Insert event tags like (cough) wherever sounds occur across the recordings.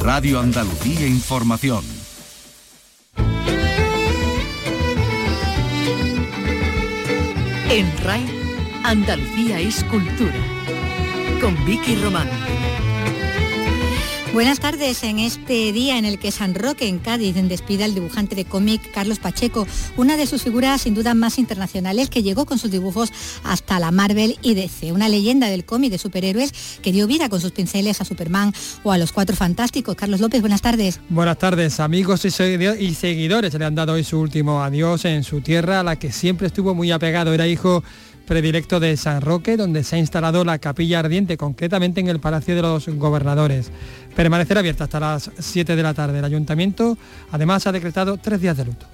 Radio Andalucía Información. En RAI, Andalucía es cultura. Con Vicky Román. Buenas tardes en este día en el que San Roque en Cádiz despida al dibujante de cómic Carlos Pacheco, una de sus figuras sin duda más internacionales que llegó con sus dibujos hasta la Marvel y DC, una leyenda del cómic de superhéroes que dio vida con sus pinceles a Superman o a los Cuatro Fantásticos. Carlos López, buenas tardes. Buenas tardes, amigos y seguidores. Le han dado hoy su último adiós en su tierra, a la que siempre estuvo muy apegado. Era hijo predilecto de San Roque, donde se ha instalado la capilla ardiente, concretamente en el Palacio de los Gobernadores. Permanecerá abierta hasta las 7 de la tarde. El ayuntamiento además ha decretado tres días de luto.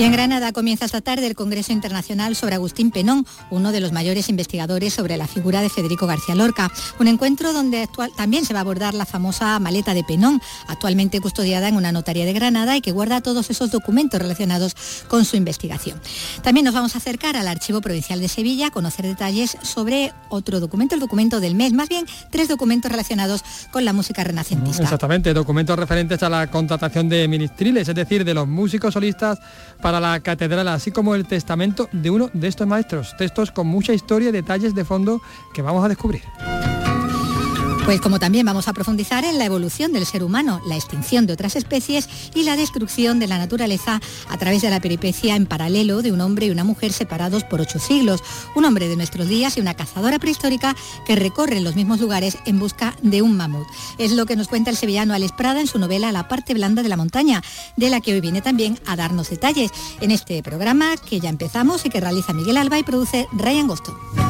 Y en Granada comienza esta tarde el Congreso Internacional sobre Agustín Penón, uno de los mayores investigadores sobre la figura de Federico García Lorca. Un encuentro donde también se va a abordar la famosa maleta de Penón, actualmente custodiada en una notaría de Granada y que guarda todos esos documentos relacionados con su investigación. También nos vamos a acercar al Archivo Provincial de Sevilla a conocer detalles sobre otro documento, el documento del mes, más bien tres documentos relacionados con la música renacentista. Exactamente, documentos referentes a la contratación de ministriles, es decir, de los músicos solistas para la catedral, así como el testamento de uno de estos maestros. Textos con mucha historia y detalles de fondo que vamos a descubrir. Pues como también vamos a profundizar en la evolución del ser humano, la extinción de otras especies y la destrucción de la naturaleza a través de la peripecia en paralelo de un hombre y una mujer separados por ocho siglos, un hombre de nuestros días y una cazadora prehistórica que recorren los mismos lugares en busca de un mamut. Es lo que nos cuenta el sevillano Alex Prada en su novela La parte blanda de la montaña, de la que hoy viene también a darnos detalles en este programa que ya empezamos y que realiza Miguel Alba y produce Ryan Gosto.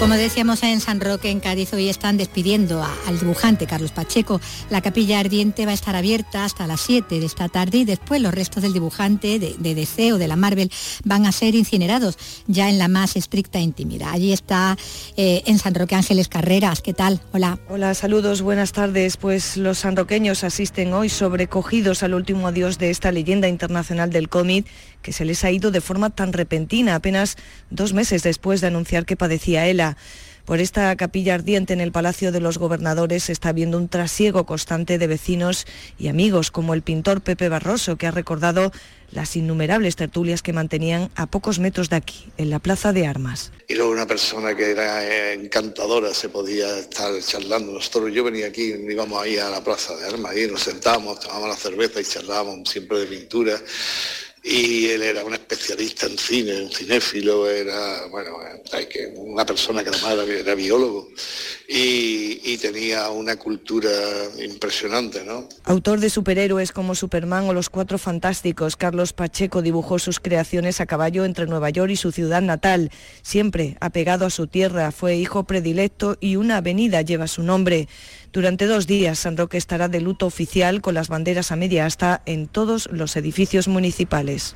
Como decíamos en San Roque, en Cádiz, hoy están despidiendo al dibujante Carlos Pacheco. La capilla ardiente va a estar abierta hasta las 7 de esta tarde y después los restos del dibujante de, de DC o de la Marvel van a ser incinerados ya en la más estricta intimidad. Allí está eh, en San Roque Ángeles Carreras. ¿Qué tal? Hola. Hola, saludos, buenas tardes. Pues los sanroqueños asisten hoy sobrecogidos al último adiós de esta leyenda internacional del cómic que se les ha ido de forma tan repentina, apenas dos meses después de anunciar que padecía ELA. Por esta capilla ardiente en el Palacio de los Gobernadores se está viendo un trasiego constante de vecinos y amigos, como el pintor Pepe Barroso, que ha recordado las innumerables tertulias que mantenían a pocos metros de aquí, en la Plaza de Armas. Y luego una persona que era encantadora, se podía estar charlando. Nosotros, yo venía aquí, íbamos ahí a la Plaza de Armas, y nos sentábamos, tomábamos la cerveza y charlábamos siempre de pintura y él era un especialista en cine, un cinéfilo, era bueno, una persona que además era, biólogo y, y, tenía una cultura impresionante. ¿no? Autor de superhéroes como Superman o Los Cuatro Fantásticos, Carlos Pacheco dibujó sus creaciones a caballo entre Nueva York y su ciudad natal, siempre apegado a su tierra, fue hijo predilecto y una avenida lleva su nombre. Durante dos días, San Roque estará de luto oficial con las banderas a media asta en todos los edificios municipales.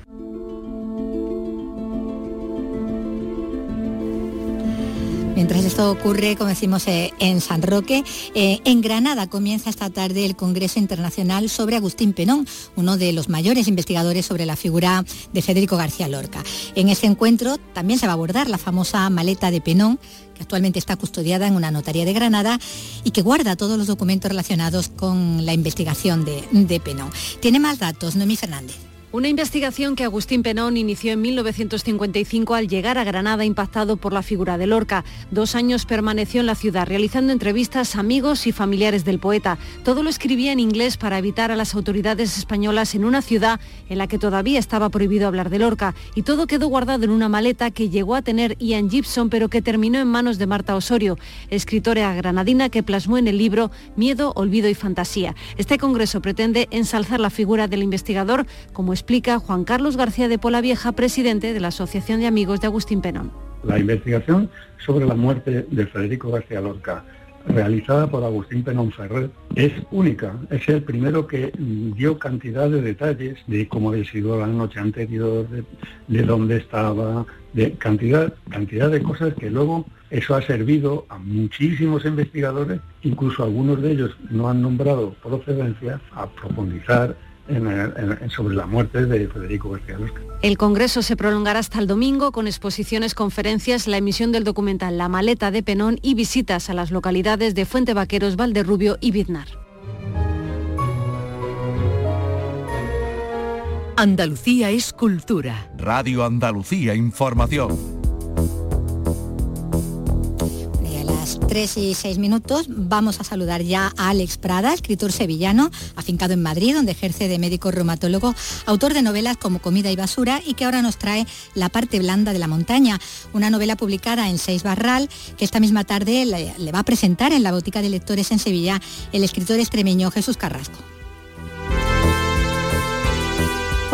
Mientras esto ocurre, como decimos, eh, en San Roque, eh, en Granada comienza esta tarde el Congreso Internacional sobre Agustín Penón, uno de los mayores investigadores sobre la figura de Federico García Lorca. En ese encuentro también se va a abordar la famosa maleta de Penón, que actualmente está custodiada en una notaría de Granada y que guarda todos los documentos relacionados con la investigación de, de Penón. Tiene más datos, Noemí Fernández. Una investigación que Agustín Penón inició en 1955 al llegar a Granada impactado por la figura de Lorca. Dos años permaneció en la ciudad realizando entrevistas a amigos y familiares del poeta. Todo lo escribía en inglés para evitar a las autoridades españolas en una ciudad en la que todavía estaba prohibido hablar de Lorca. Y todo quedó guardado en una maleta que llegó a tener Ian Gibson pero que terminó en manos de Marta Osorio, escritora granadina que plasmó en el libro Miedo, Olvido y Fantasía. Este congreso pretende ensalzar la figura del investigador como explica Juan Carlos García de Pola Vieja, presidente de la Asociación de Amigos de Agustín Penón. La investigación sobre la muerte de Federico García Lorca realizada por Agustín Penón Ferrer, es única. Es el primero que dio cantidad de detalles de cómo había sido la noche anterior, de, de dónde estaba, de cantidad, cantidad de cosas que luego eso ha servido a muchísimos investigadores, incluso algunos de ellos no han nombrado procedencia, a profundizar sobre la muerte de Federico García Lorca. El Congreso se prolongará hasta el domingo con exposiciones, conferencias, la emisión del documental La maleta de Penón y visitas a las localidades de Fuente Vaqueros, Valderrubio y Biznar. Andalucía es cultura. Radio Andalucía Información. 3 y 6 minutos vamos a saludar ya a Alex Prada, escritor sevillano, afincado en Madrid, donde ejerce de médico reumatólogo, autor de novelas como Comida y Basura y que ahora nos trae La parte blanda de la montaña, una novela publicada en Seis Barral que esta misma tarde le, le va a presentar en la Botica de Lectores en Sevilla el escritor extremeño Jesús Carrasco.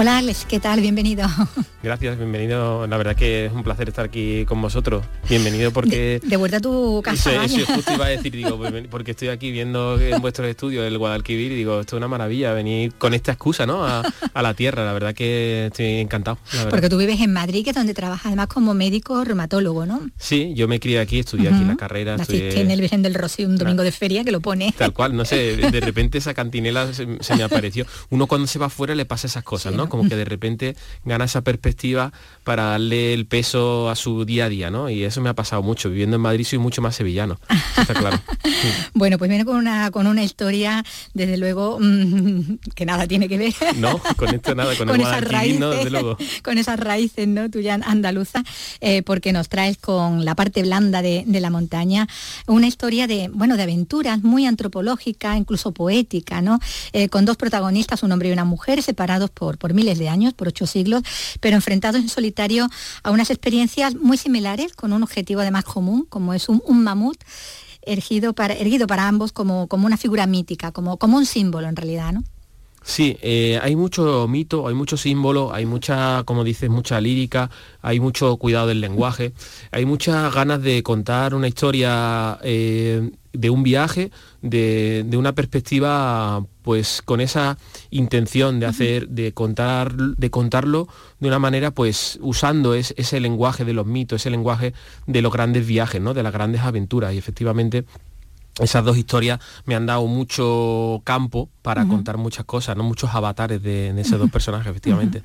Hola Alex, ¿qué tal? Bienvenido. (laughs) Gracias, bienvenido. La verdad que es un placer estar aquí con vosotros. Bienvenido porque... De, vuelta a tu casa. Sí, justo iba a decir, digo, (laughs) pues porque estoy aquí viendo en vuestros estudios el Guadalquivir y digo, esto es una maravilla, venir con esta excusa, ¿no? A, la tierra, la verdad que estoy encantado. Porque tú vives en Madrid, que es donde trabajas además como médico reumatólogo, ¿no? Sí, yo me crié aquí, estudié aquí la carrera. Estudié... en el Virgen del Rocío un domingo de feria que lo pone. Tal cual, no sé, de (laughs) repente esa cantinela se, me apareció. Uno cuando se va afuera le pasa esas cosas, ¿no? Como que de repente gana esa perspectiva para darle el peso a su día a día, ¿no? Y eso me ha pasado mucho. Viviendo en Madrid soy mucho más sevillano, está claro. (laughs) Bueno, pues viene con una, con una historia, desde luego, mm, (laughs) que nada tiene que ver. No, con esto nada, con, (laughs) esas raíces, Con esas raíces, ¿no? Tuya andaluza, eh, porque nos traes con la parte blanda de, la montaña una historia de, bueno, de aventuras muy antropológica, incluso poética, ¿no? Eh, con dos protagonistas, un hombre y una mujer, separados por, por miles de años, por ocho siglos, pero enfrentados en solitario a unas experiencias muy similares, con un objetivo además común, como es un, mamut erguido para, erguido para ambos como, como una figura mítica, como, como un símbolo en realidad, ¿no? Sí, eh, hay mucho mito, hay mucho símbolo, hay mucha, como dices, mucha lírica, hay mucho cuidado del lenguaje, hay muchas ganas de contar una historia eh, de un viaje, de, una perspectiva, pues con esa intención de hacer, de contar, de contarlo de una manera, pues usando ese lenguaje de los mitos, ese lenguaje de los grandes viajes, ¿no? de las grandes aventuras. Y efectivamente esas dos historias me han dado mucho campo para contar muchas cosas, ¿no? Muchos avatares de, esos dos personajes, efectivamente.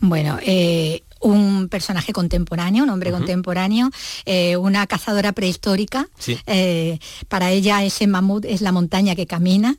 Bueno, eh, un personaje contemporáneo, un hombre contemporáneo, eh, una cazadora prehistórica. Eh, para ella ese mamut es la montaña que camina.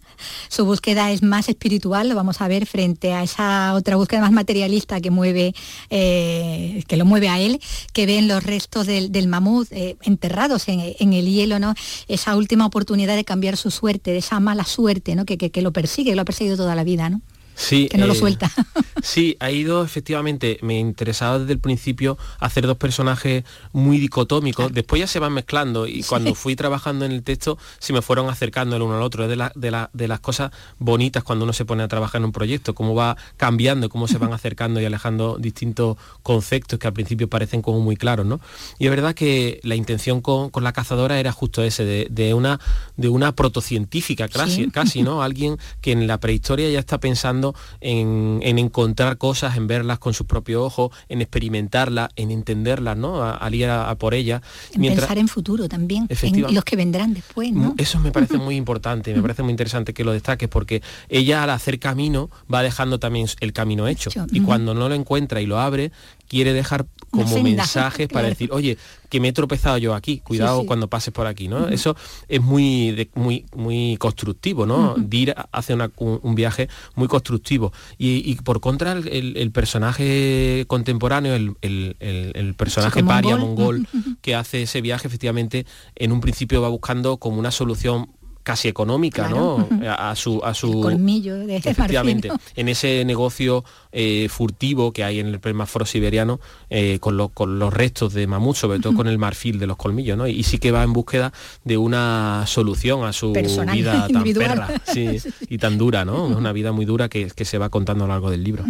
Su búsqueda es más espiritual, lo vamos a ver frente a esa otra búsqueda más materialista que mueve, eh, que lo mueve a él, que ven los restos del, mamut enterrados en, el hielo, ¿no? Esa última oportunidad de cambiar su suerte, de esa mala suerte, ¿no? Que, que lo persigue, lo ha perseguido toda la vida, ¿no? Sí, que no lo eh, suelta. (laughs) sí, ha ido efectivamente, me interesaba desde el principio hacer dos personajes muy dicotómicos, después ya se van mezclando y cuando fui trabajando en el texto se me fueron acercando el uno al otro, es de, de, de, las cosas bonitas cuando uno se pone a trabajar en un proyecto, cómo va cambiando, cómo se van (laughs) acercando y alejando distintos conceptos que al principio parecen como muy claros, ¿no? Y es verdad que la intención con, la cazadora era justo ese, de, una, de una protocientífica casi, casi, ¿no? (laughs) Alguien que en la prehistoria ya está pensando en, encontrar cosas, en verlas con sus propios ojos, en experimentarlas, en entenderlas, ¿no? Al ir a, por ellas. En pensar en futuro también, en los que vendrán después, ¿no? Eso me parece (laughs) muy importante, me parece muy interesante que lo destaques, porque ella al hacer camino va dejando también el camino hecho. Y cuando no lo encuentra y lo abre, quiere dejar como mensajes (laughs) para decir, oye, que me he tropezado yo aquí, cuidado cuando pases por aquí, ¿no? Eso es muy, muy, muy constructivo, ¿no? Dir hace un, viaje muy constructivo. Y, por contra, el, personaje contemporáneo, el, personaje paria, mongol, que hace ese viaje, efectivamente, en un principio va buscando como una solución casi económica, ¿no? (laughs) A su, a su colmillo de efectivamente, en ese negocio eh, furtivo que hay en el permaforo siberiano eh, con, con, los restos de mamut, sobre todo con el marfil de los colmillos, ¿no? Y, sí que va en búsqueda de una solución a su vida tan perra (laughs) y tan dura, ¿no? Es una vida muy dura que, se va contando a lo largo del libro.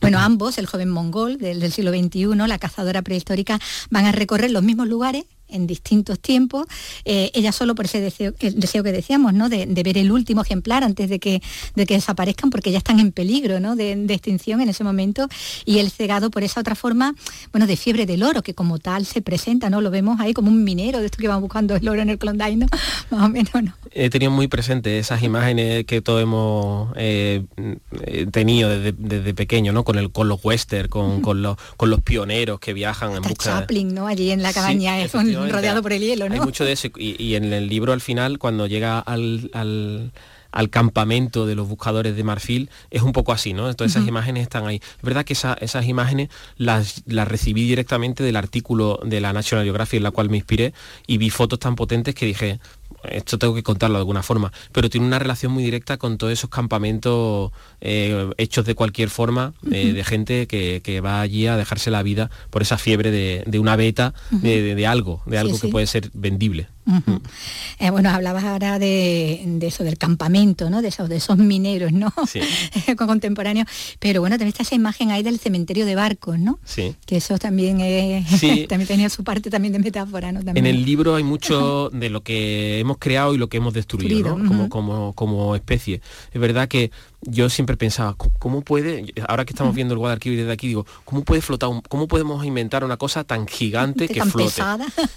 Bueno, ambos, el joven mongol del, del siglo XXI, la cazadora prehistórica, van a recorrer los mismos lugares en distintos tiempos, eh, ella solo por ese deseo, el deseo que decíamos, ¿no? De, ver el último ejemplar antes de que, de que desaparezcan, porque ya están en peligro ¿no? de, extinción en ese momento, y el cegado por esa otra forma, bueno, de fiebre del oro, que como tal se presenta, ¿no? Lo vemos ahí como un minero de esto que va buscando el oro en el Klondike, ¿no? (laughs) Más o menos, ¿no? He tenido muy presente esas imágenes que todos hemos eh, tenido desde, pequeño, ¿no? Con, el, con los western, con, con, los, con los pioneros que viajan en busca... Chaplin, ¿no? Allí en la cabaña, rodeado por el hielo, ¿no? Hay mucho de eso y, en el libro al final, cuando llega al, al campamento de los buscadores de marfil, es un poco así, ¿no? Todas esas imágenes están ahí. Es verdad que esas imágenes las, las, recibí directamente del artículo de la National Geographic en la cual me inspiré y vi fotos tan potentes que dije, esto tengo que contarlo de alguna forma, pero tiene una relación muy directa con todos esos campamentos eh, hechos de cualquier forma, eh, de gente que, va allí a dejarse la vida por esa fiebre de, una beta, de, algo, de algo que puede ser vendible. Eh, bueno, hablabas ahora de, eso, del campamento, ¿no? De esos, de esos mineros, ¿no? (laughs) Contemporáneos. Pero bueno, también está esa imagen ahí del cementerio de barcos, ¿no? Sí. Que eso también (laughs) también tenía su parte también de metáfora, ¿no? En el libro hay mucho de lo que hemos creado y lo que hemos destruido, como, como, como especie. Es verdad que yo siempre pensaba, ¿cómo puede, ahora que estamos viendo el Guadalquivir desde aquí, digo, ¿cómo puede flotar, cómo podemos inventar una cosa tan gigante (laughs) que flote?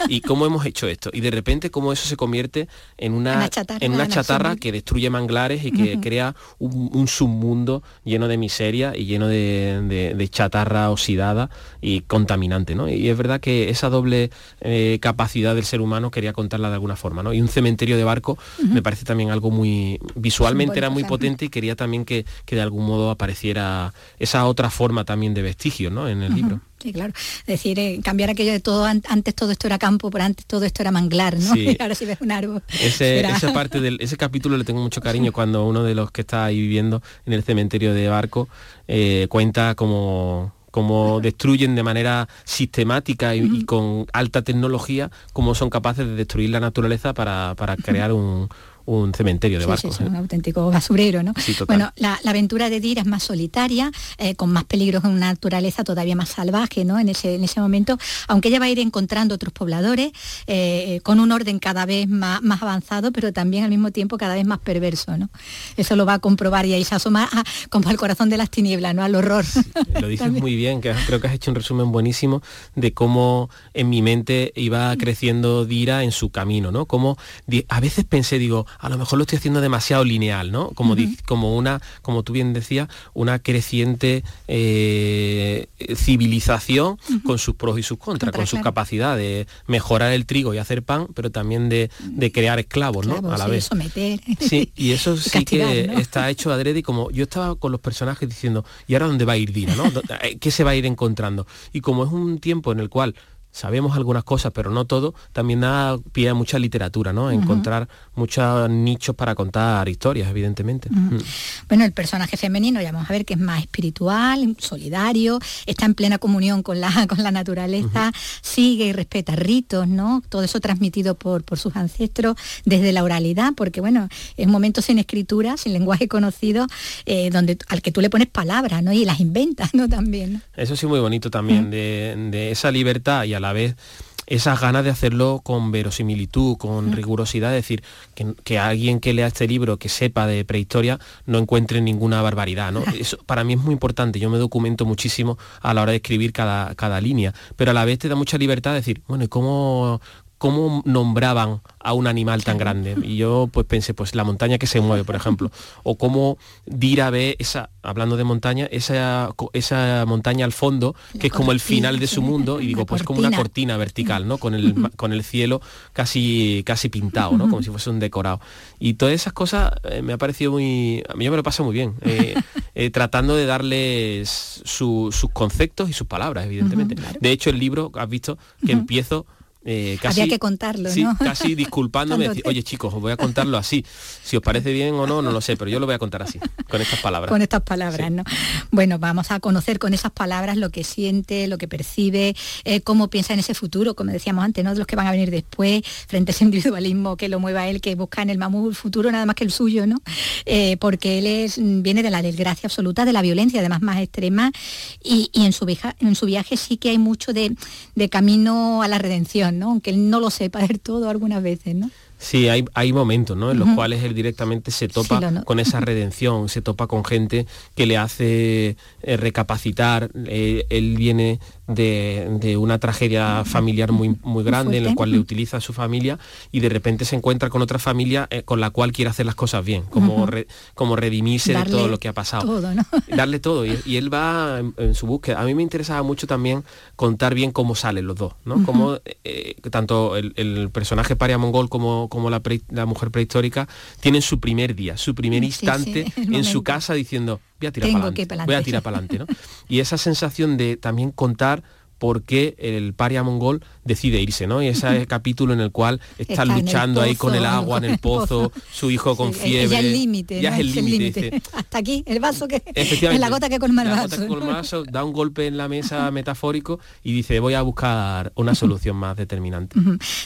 ¿Y cómo hemos hecho esto? Y de repente cómo eso se convierte en una, en una chatarra que destruye manglares y que crea un, submundo lleno de miseria y lleno de, chatarra oxidada y contaminante, ¿no? Y es verdad que esa doble eh, capacidad del ser humano quería contarla de alguna forma, ¿no? Y un cementerio de barco me parece también algo muy, visualmente era muy potente y quería también que, de algún modo apareciera esa otra forma también de vestigio ¿no? en el libro. Sí, claro. Es decir, eh, cambiar aquello de todo, antes todo esto era campo, pero antes todo esto era manglar, ¿no? (laughs) Y ahora si ves un árbol. esa (laughs) parte del, ese capítulo le tengo mucho cariño cuando uno de los que está ahí viviendo en el cementerio de Barco eh, cuenta como cómo destruyen de manera sistemática y, con alta tecnología, cómo son capaces de destruir la naturaleza para crear un, un cementerio de barcos. Sí, un auténtico basurero, ¿no? bueno, la, aventura de Dira es más solitaria, eh, con más peligros en una naturaleza todavía más salvaje, ¿no? En ese, en ese momento, aunque ella va a ir encontrando otros pobladores, eh, con un orden cada vez más, más avanzado, pero también al mismo tiempo cada vez más perverso, ¿no? Eso lo va a comprobar y ahí se asoma como al corazón de las tinieblas, ¿no? Al horror. lo dices muy bien, que creo que has hecho un resumen buenísimo de cómo en mi mente iba creciendo Dira en su camino, ¿no? Como a veces pensé, digo, a lo mejor lo estoy haciendo demasiado lineal, ¿no? Como, como una, como tú bien decías, una creciente eh, civilización con sus pros y sus contras, con su capacidad de mejorar el trigo y hacer pan, pero también de, crear esclavos, ¿no? A la vez. Someter. Sí, y (laughs) eso sí que está hecho adrede y como yo estaba con los personajes diciendo, ¿y ahora dónde va a ir Dina? ¿no? (laughs) ¿Qué se va a ir encontrando? Y como es un tiempo en el cual sabemos algunas cosas, pero no todo, también da pie a mucha literatura, ¿no? Encontrar muchos nichos para contar historias, evidentemente. Mm. Bueno, el personaje femenino, ya vamos a ver que es más espiritual, solidario, está en plena comunión con la, con la naturaleza, sigue y respeta ritos, ¿no? Todo eso transmitido por, por sus ancestros desde la oralidad, porque bueno, es un momento sin escritura, sin lenguaje conocido, eh, donde, al que tú le pones palabras, ¿no? Y las inventas, ¿no? También. Eso sí muy bonito también, de, de esa libertad y a la vez esas ganas de hacerlo con verosimilitud, con rigurosidad, es decir, que, alguien que lea este libro, que sepa de prehistoria, no encuentre ninguna barbaridad. ¿no? Eso para mí es muy importante, yo me documento muchísimo a la hora de escribir cada, cada línea, pero a la vez te da mucha libertad de decir, bueno, ¿y cómo, cómo nombraban a un animal tan grande. Y yo pues pensé, pues la montaña que se mueve, por ejemplo. O cómo Dira ve esa, hablando de montaña, esa, esa montaña al fondo, que es como el final de su mundo, y digo, pues como una cortina vertical, ¿no? Con el, con el cielo casi, casi pintado, ¿no? Como si fuese un decorado. Y todas esas cosas eh, me ha parecido muy. A mí me lo pasa muy bien. Eh, (laughs) eh, tratando de darles sus conceptos y sus palabras, evidentemente. De hecho, el libro, has visto, que empiezo eh, casi, Había que contarlo, sí, casi (laughs) disculpándome, oye chicos, os voy a contarlo así. Si os parece bien o no, no lo sé, pero yo lo voy a contar así, con estas palabras. Con estas palabras, ¿no? Bueno, vamos a conocer con esas palabras lo que siente, lo que percibe, eh, cómo piensa en ese futuro, como decíamos antes, ¿no? De los que van a venir después, frente a ese (laughs) individualismo que lo mueva él, que busca en el mamú el futuro nada más que el suyo, ¿no? Eh, porque él es, viene de la desgracia absoluta, de la violencia, además más extrema, y, en, su en su viaje sí que hay mucho de, de camino a la redención ¿no? Aunque él no lo sepa del todo algunas veces, ¿no? Sí, hay, hay momentos ¿no? en los cuales él directamente se topa Sí, lo no- con esa (laughs) redención, se topa con gente que le hace eh, recapacitar. eh, él viene de, de una tragedia familiar muy, muy grande en la cual le utiliza a su familia y de repente se encuentra con otra familia eh, con la cual quiere hacer las cosas bien, como, re- como redimirse de todo lo que ha pasado Todo, ¿no? (laughs) darle todo y, y él va en, en su búsqueda. A mí me interesaba mucho también contar bien cómo salen los dos, ¿no? Cómo eh, tanto el, el personaje paria mongol como, como la, pre- la mujer prehistórica tienen su primer día, su primer Sí, instante (laughs) sí, en su casa diciendo voy a tirar para adelante, voy a tirar para adelante, ¿no? Y esa sensación de también contar por qué el paria mongol decide irse, ¿no? Y ese (laughs) capítulo en el cual está, el luchando ahí con el agua en el pozo, (laughs) su hijo con Sí, fiebre. Ya el límite, Ya ¿no? es el Es límite. Hasta aquí, el vaso que... Efectivamente. La gota que colma el La vaso. gota que colma el vaso, da un golpe en la mesa (laughs) metafórico y dice voy a buscar una solución más determinante.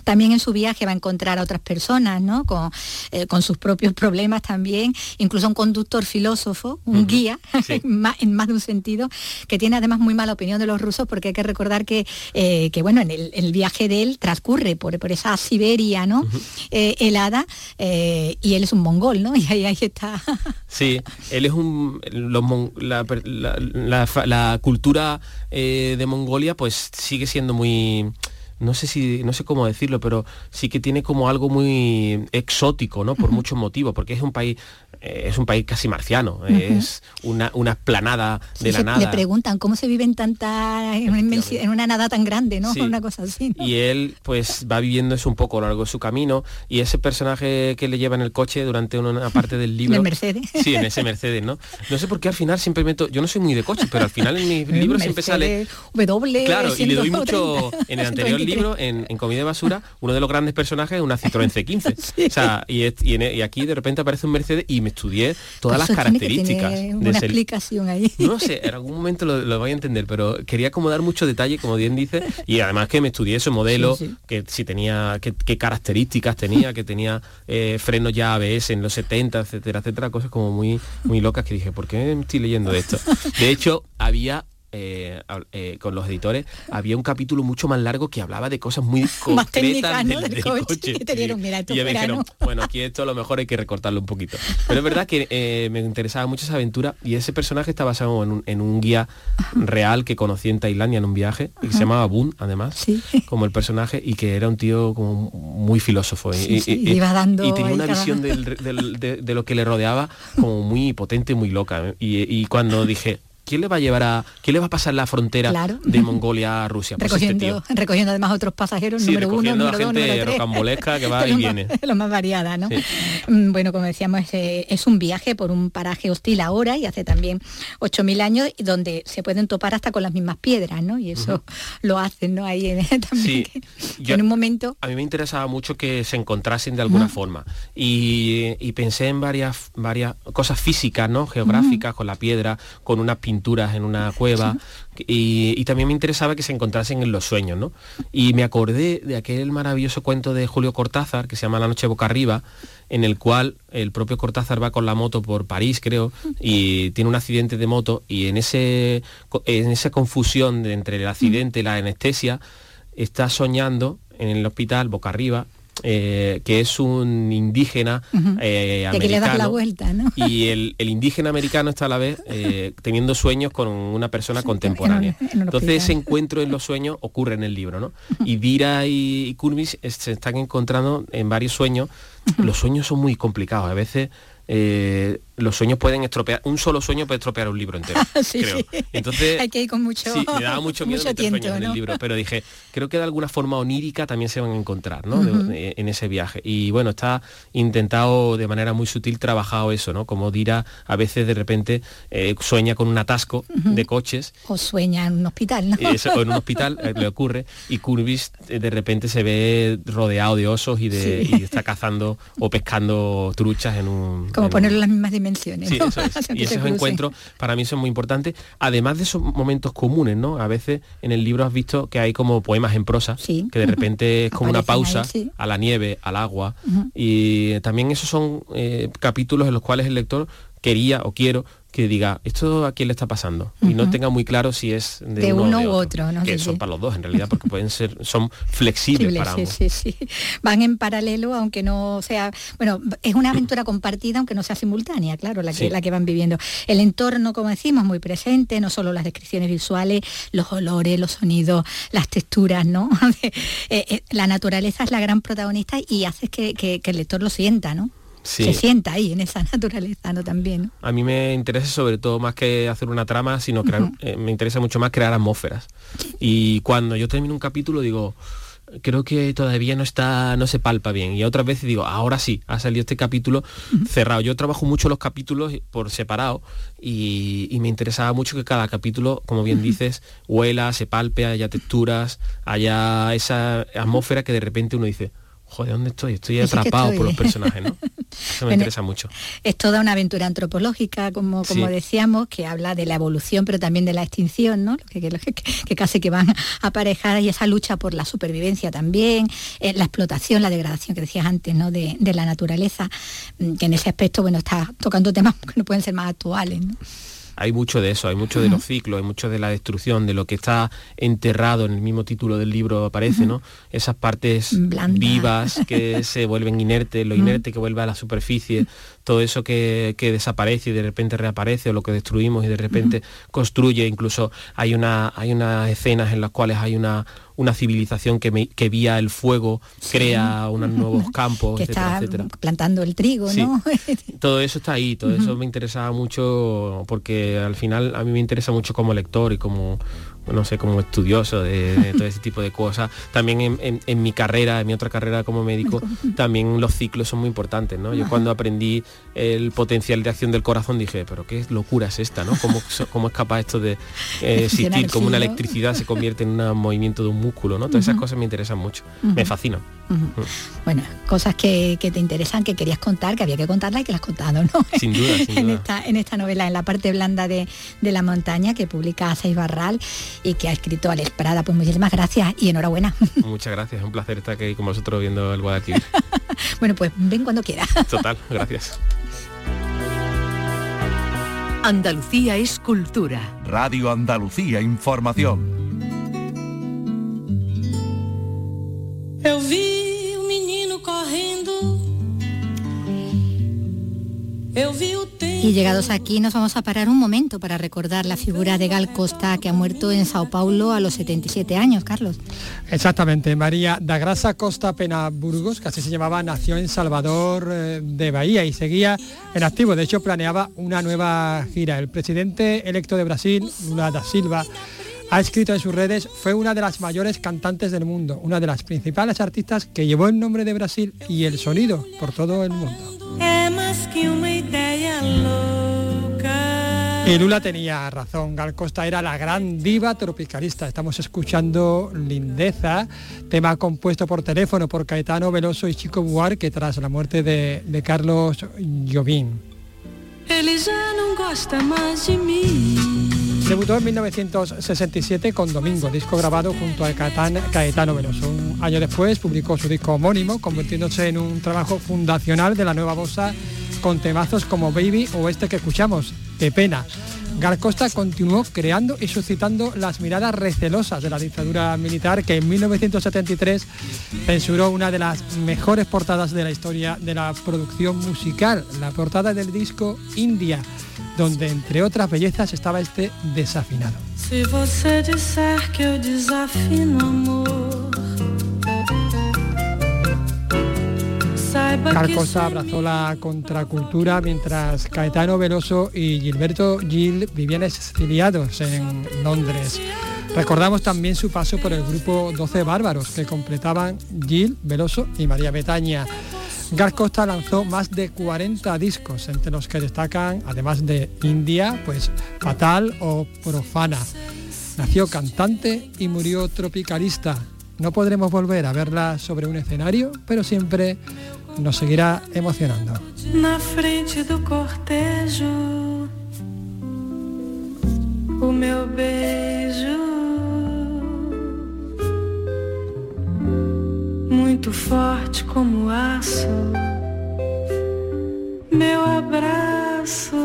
También en su viaje va a encontrar a otras personas, ¿no? Con, eh, con sus propios problemas también, incluso un conductor filósofo, un guía, Sí. en, más, en más de un sentido, que tiene además muy mala opinión de los rusos porque hay que recordar que, eh, que bueno, en el, el viaje de él transcurre por, por esa Siberia, ¿no? Eh, helada, eh, y él es un mongol, ¿no? (laughs) Y ahí, ahí está. Sí, él es un los mon- la, la- la la cultura de Mongolia pues sigue siendo muy no sé si no sé cómo decirlo, pero sí que tiene como algo muy exótico, ¿no? Por muchos motivos, porque es un país es un país casi marciano, es una, una esplanada de Sí, la se- nada. Le preguntan cómo se vive en tanta, en una, inmensi- en una nada tan grande, ¿no? Sí. Una cosa así. ¿no? y él pues va viviendo eso un poco a lo largo de su camino y ese personaje que le lleva en el coche durante una, parte del libro (laughs) En el Mercedes. sí en ese Mercedes no no sé por qué al final siempre meto yo no soy muy de coche pero al final en mis (laughs) libros siempre sale W. Claro, y le doy mucho 130, en el anterior 123. libro, en, en Comida de Basura, uno de los grandes personajes es una Citroën C15. (laughs) O sea, y, es- y en- y aquí de repente aparece un Mercedes y me estudié todas las tiene características de Una explicación ahí. no sé, en algún momento lo, lo voy a entender, pero quería como dar mucho detalle, como bien dice, y además que me estudié ese modelo, Sí, sí. que si tenía, qué, características tenía, que tenía eh, frenos ya ABS en los 70, etcétera, etcétera, cosas como muy, muy locas que dije, ¿por qué estoy leyendo esto? De hecho, había eh, eh, con los editores había un capítulo mucho más largo que hablaba de cosas muy (laughs) concretas técnicas, ¿no? del, coche. coche. Y te dieron, mira, y me dijeron, ¿no? (laughs) bueno, aquí esto a lo mejor hay que recortarlo un poquito. Pero es verdad que eh, me interesaba mucho esa aventura y ese personaje está basado en un, en un guía real que conocí en Tailandia en un viaje y que se llamaba Boon, además, Sí. como el personaje y que era un tío como muy filósofo. y- Sí, y, sí, y- iba dando y tenía una cada- visión del- del- de, de lo que le rodeaba como muy potente, muy loca. Y, y cuando dije, ¿quién le va a llevar a, quién le va a pasar la frontera Claro. de Mongolia a Rusia? Pues este recogiendo, recogiendo además otros pasajeros, Sí, número uno, número dos, número tres. rocambolesca que va (laughs) y lo viene. Más, lo más variada, ¿no? Sí. Mm, Bueno, como decíamos, es, eh, es un viaje por un paraje hostil ahora y hace también 8.000 años donde se pueden topar hasta con las mismas piedras, ¿no? Y eso (laughs) lo hacen, ¿no? Ahí en, (laughs) también Sí. que, que Yo- en un momento a mí me interesaba mucho que se encontrasen de alguna forma y, y pensé en varias varias cosas físicas no geográficas con la piedra con unas en una cueva y, y también me interesaba que se encontrasen en los sueños no y me acordé de aquel maravilloso cuento de Julio Cortázar que se llama La noche boca arriba en el cual el propio Cortázar va con la moto por París creo y tiene un accidente de moto y en ese en esa confusión de entre el accidente y la anestesia está soñando en el hospital boca arriba eh, que es un indígena eh, de que le das la americano vuelta, ¿no? y el, el indígena americano está a la vez eh, teniendo sueños con una persona contemporánea. en en Entonces ese encuentro en los sueños ocurre en el libro, ¿no? Y Dira y, y Kurbis es- se están encontrando en varios sueños. Los sueños son muy complicados. A veces los sueños pueden estropear, un solo sueño puede estropear un libro entero. (laughs) Sí, creo. Entonces (laughs) Hay que ir con mucho- Sí, me daba mucho miedo mucho tiento, sueños en ¿no? el libro, pero dije, creo que de alguna forma onírica también se van a encontrar, ¿no? De- en ese viaje. Y bueno, está intentado de manera muy sutil trabajado eso, ¿no? Como Dira a veces de repente eh, sueña con un atasco de coches o sueña en un hospital, ¿no? eso, o en un hospital eh, le ocurre y Kurbis eh, de repente se ve rodeado de osos y, de, Sí. y está cazando o pescando truchas en un Como en ponerlo un- en las mismas dimensiones. Sí, ¿no? eso es. (laughs) Y esos encuentros para mí son muy importantes. Además de esos momentos comunes, ¿no? A veces en el libro has visto que hay como poemas en prosa, Sí. que de repente es como una pausa ahí, sí. a la nieve, al agua. Y también esos son eh, capítulos en los cuales el lector quería o quiero que diga, ¿esto a quién le está pasando? Y no tenga muy claro si es de, uno, u otro. que son para los dos, en realidad, porque pueden ser, son flexibles para ambos. Sí, sí, Van en paralelo, aunque no sea, bueno, es una aventura compartida, aunque no sea simultánea, claro, la que, la que van viviendo. El entorno, como decimos, muy presente, no solo las descripciones visuales, los olores, los sonidos, las texturas, ¿no? (laughs) Eh, eh, la naturaleza es la gran protagonista y hace que, que el lector lo sienta, ¿no? Se sienta ahí en esa (laughs) naturaleza ¿no? también. A mí me interesa sobre todo más que hacer una trama, sino crear, eh, me interesa mucho más crear atmósferas. Y cuando yo termino un capítulo digo, creo que todavía no está, no se palpa bien. Y otras veces digo, ahora sí, ha salido este capítulo cerrado. Yo trabajo mucho los capítulos por separado y, me interesaba mucho que cada capítulo, como bien dices, huela, se palpe, haya texturas, haya esa atmósfera que de repente uno dice, joder, ¿dónde estoy? Estoy atrapado por los personajes, ¿no? Eso (laughs) me interesa mucho. Es toda una aventura antropológica, como, como decíamos, que habla de la evolución, pero también de la extinción, ¿no? Que, que, casi que van aparejadas y esa lucha por la supervivencia también, eh, la explotación, la degradación que decías antes, ¿no? De, de, la naturaleza, mm, que en ese aspecto, bueno, está tocando temas (laughs) que no pueden ser más actuales, ¿no? Hay mucho de eso, hay mucho de los ciclos, hay mucho de la destrucción, de lo que está enterrado en el mismo título del libro aparece, ¿no? Esas partes vivas que (laughs) se vuelven inertes, lo inerte que vuelve a la superficie, todo eso que, desaparece y de repente reaparece, o lo que destruimos y de repente construye, incluso hay, una, hay unas escenas en las cuales hay una, una civilización que, que vía el fuego crea unos (laughs) nuevos campos, que etcétera, está plantando el trigo, ¿no? (laughs) todo eso está ahí, todo eso me interesaba mucho porque al final a mí me interesa mucho como lector y como no sé, como estudioso de, todo ese tipo de cosas. También en, mi carrera, en mi otra carrera como médico, también los ciclos son muy importantes, ¿no? Yo cuando aprendí el potencial de acción del corazón dije, pero qué locura es esta, ¿no? ¿Cómo, cómo es capaz esto de eh, existir como una electricidad se convierte en un movimiento de un músculo, ¿no? Todas esas cosas me interesan mucho, me fascinan. Bueno, cosas que, te interesan, que querías contar, que había que contarla y que las has contado, ¿no? (laughs) Sin duda, en, esta, en esta novela, en la parte blanda de, la montaña que publica Seis Barral y que ha escrito Alex Prada. Pues muchísimas gracias y enhorabuena. (laughs) Muchas gracias, es un placer estar aquí con vosotros viendo el Guadalquivir. (laughs) bueno, pues ven cuando quieras. (laughs) Total, gracias. Andalucía es cultura. Radio Andalucía Información. Y llegados aquí nos vamos a parar un momento para recordar la figura de Gal Costa que ha muerto en Sao Paulo a los 77 años, Carlos. Exactamente, María da Grasa Costa Pena Burgos, que así se llamaba, nació en Salvador eh, de Bahía y seguía en activo. De hecho, planeaba una nueva gira. El presidente electo de Brasil, Lula da Silva, ha escrito en sus redes, fue una de las mayores cantantes del mundo, una de las principales artistas que llevó el nombre de Brasil y el sonido por todo el mundo. Y Lula tenía razón, Gal Costa era la gran diva tropicalista. Estamos escuchando Lindeza, tema compuesto por teléfono por Caetano Veloso y Chico Buarque tras la muerte de, Carlos Jobim. Debutó en 1967 con Domingo, disco grabado junto a Caetano Veloso. Un año después publicó su disco homónimo, convirtiéndose en un trabajo fundacional de la nueva bossa con temazos como Baby o este que escuchamos, De Pena. Gal Costa continuó creando y suscitando las miradas recelosas de la dictadura militar que en 1973 censuró una de las mejores portadas de la historia de la producción musical, la portada del disco India, donde entre otras bellezas estaba este desafinado. Si Carcosa abrazó la contracultura mientras Caetano Veloso y Gilberto Gil vivían exiliados en Londres. Recordamos también su paso por el grupo 12 Bárbaros que completaban Gil, Veloso y María Betaña. Gal Costa lanzó más de 40 discos, entre los que destacan, además de India, pues Fatal o Profana. Nació cantante y murió tropicalista. No podremos volver a verla sobre un escenario, pero siempre nos seguirá emocionando. Na frente do cortejo, o meu beijo, muito forte como aço, meu abraço,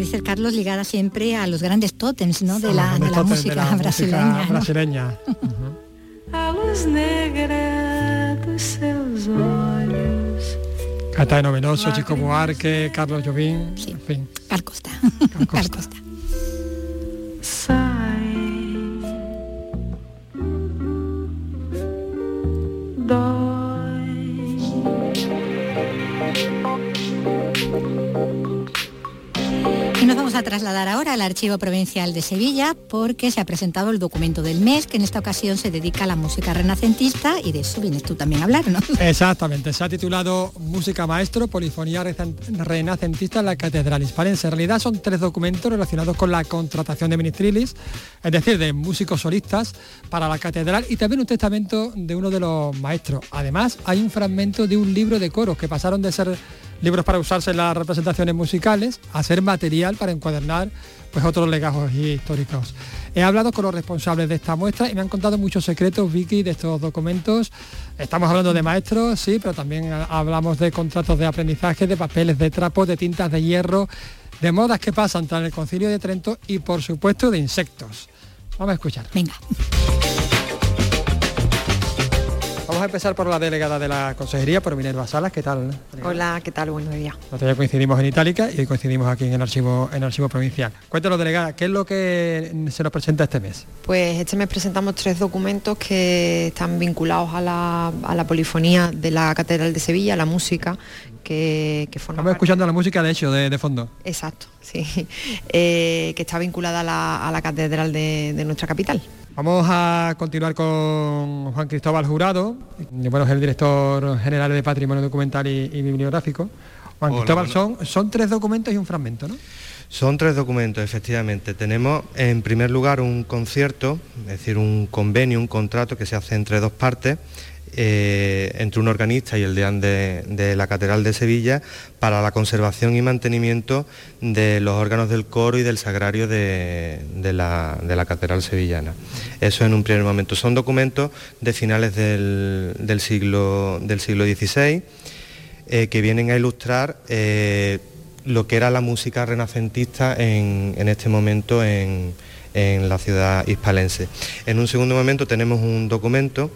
dice Carlos, ligada siempre a los grandes tótems ¿no? de, la, de la música brasileña. brasileña. (laughs) Caetano Veloso, Chico Buarque, Carlos Jobim, Sí. en fin. Gal Costa. Gal Costa. Gal Costa. Trasladar ahora al Archivo Provincial de Sevilla porque se ha presentado el documento del mes que en esta ocasión se dedica a la música renacentista y de eso vienes tú también a hablar, ¿no? (laughs) Exactamente, se ha titulado Música Maestro, Polifonía Renacentista en la Catedral Hispalense. En realidad son tres documentos relacionados con la contratación de ministrilis, es decir, de músicos solistas para la catedral y también un testamento de uno de los maestros. Además, hay un fragmento de un libro de coros que pasaron de ser libros para usarse en las representaciones musicales a ser material para encuadernar pues otros legajos históricos. He hablado con los responsables de esta muestra y me han contado muchos secretos, Vicky, de estos documentos. Estamos hablando de maestros, sí, pero también ha- hablamos de contratos de aprendizaje, de papeles de trapo, de tintas de hierro, de modas que pasan tras el concilio de Trento y por supuesto de insectos. Vamos a escuchar. Venga. Vamos a empezar por la delegada de la consejería, por Minerva Salas. ¿Qué tal? Hola, ¿qué tal? Buenos días. Nosotros ya coincidimos en Itálica y hoy coincidimos aquí en el archivo, en el archivo provincial. Cuéntanos, delegada, ¿qué es lo que se nos presenta este mes? Pues este mes presentamos tres documentos que están vinculados a la, a la polifonía de la Catedral de Sevilla, la música, que, que forma Estamos parte- escuchando la música, de hecho, de, de fondo. Exacto, sí. (laughs) Eh, que está vinculada a la, a la Catedral de, de nuestra capital. Vamos a continuar con Juan Cristóbal Jurado, que, bueno, es el director general de Patrimonio Documental y, y Bibliográfico. Juan Hola, Cristóbal, bueno. son, son tres documentos y un fragmento, ¿no? Son tres documentos, efectivamente. Tenemos en primer lugar un concierto, es decir, un convenio, un contrato que se hace entre dos partes, eh, entre un organista y el deán de, de la Catedral de Sevilla, para la conservación y mantenimiento de los órganos del coro y del sagrario de, la, Catedral sevillana. Eso en un primer momento. Son documentos de finales del, siglo, XVI eh, que vienen a ilustrar eh, lo que era la música renacentista en, este momento en, en la ciudad hispalense. En un segundo momento tenemos un documento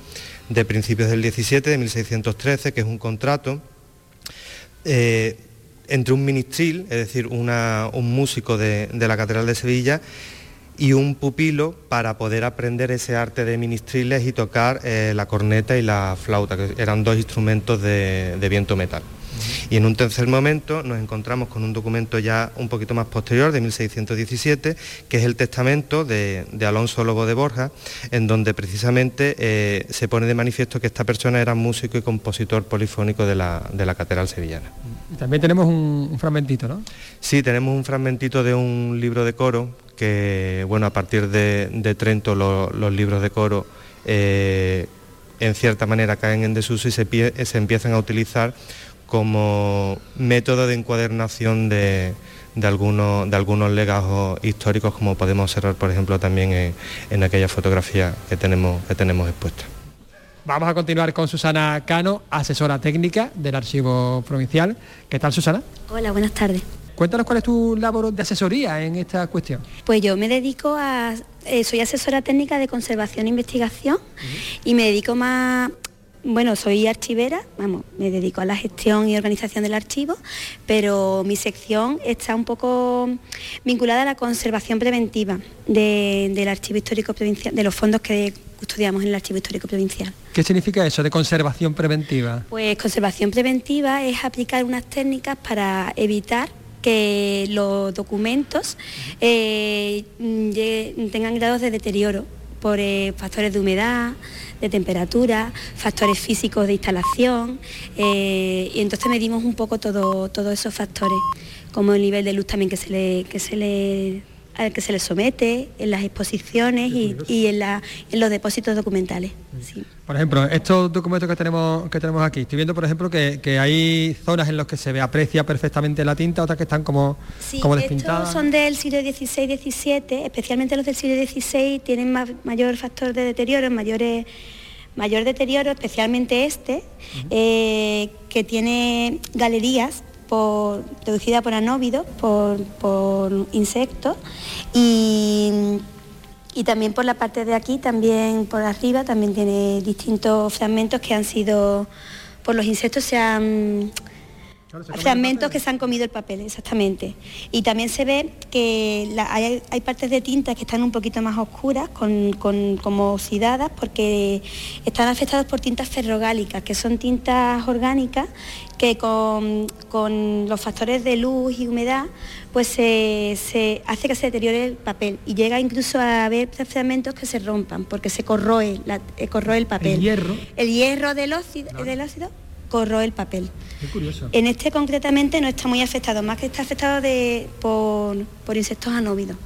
de principios del 17, de 1613, que es un contrato eh, entre un ministril, es decir, un músico de, la Catedral de Sevilla, y un pupilo para poder aprender ese arte de ministriles y tocar eh, la corneta y la flauta, que eran dos instrumentos de viento metal. Y en un tercer momento nos encontramos con un documento ya un poquito más posterior, de 1617, que es el testamento de, de Alonso Lobo de Borja, en donde precisamente eh, se pone de manifiesto que esta persona era músico y compositor polifónico de la, de la Catedral Sevillana. Y también tenemos un, un fragmentito, ¿no? Sí, tenemos un fragmentito de un libro de coro que, bueno, a partir de, de Trento lo- los libros de coro eh, en cierta manera caen en desuso y se empiezan a utilizar como método de encuadernación de, de algunos, de algunos legajos históricos como podemos observar, por ejemplo, también en, en aquella fotografía que tenemos, que tenemos expuesta. Vamos a continuar con Susana Cano, asesora técnica del Archivo Provincial. ¿Qué tal, Susana? Hola, buenas tardes. Cuéntanos cuál es tu labor de asesoría en esta cuestión. Pues yo me dedico a, eh, soy asesora técnica de conservación e investigación y me dedico más, bueno, soy archivera, vamos, me dedico a la gestión y organización del archivo, pero mi sección está un poco vinculada a la conservación preventiva de- del archivo histórico provincial, de los fondos que custodiamos en el archivo histórico provincial. ¿Qué significa eso de conservación preventiva? Pues conservación preventiva es aplicar unas técnicas para evitar que los documentos eh, lle- tengan grados de deterioro por eh, factores de humedad, de temperatura, factores físicos de instalación, eh, y entonces medimos un poco todo- todos esos factores, como el nivel de luz también que se le, que se le, al que se le somete, en las exposiciones y, y en, la- en los depósitos documentales. sí. Por ejemplo, estos documentos que tenemos, que tenemos aquí, estoy viendo, por ejemplo, que, que hay zonas en las que se aprecia perfectamente la tinta, otras que están como, Sí, como estos despintadas. son del siglo XVI-XVII, especialmente los del siglo XVI tienen ma- mayor factor de deterioro, mayores, mayor deterioro, especialmente este, eh, que tiene galerías por, producida por anóvidos, por, insectos y, y también por la parte de aquí, también por arriba, también tiene distintos fragmentos que han sido, por los insectos se han fragmentos que se han comido el papel, exactamente. Y también se ve que hay, partes de tinta que están un poquito más oscuras, con, como oxidadas, porque están afectados por tintas ferrogálicas, que son tintas orgánicas que con, los factores de luz y humedad pues se, hace que se deteriore el papel y llega incluso a haber fragmentos que se rompan porque se corroe, eh, corroe el papel. El hierro. El hierro del óxido, del óxido corroe el papel. Qué curioso. En este concretamente no está muy afectado, más que está afectado de, por, insectos anóvidos,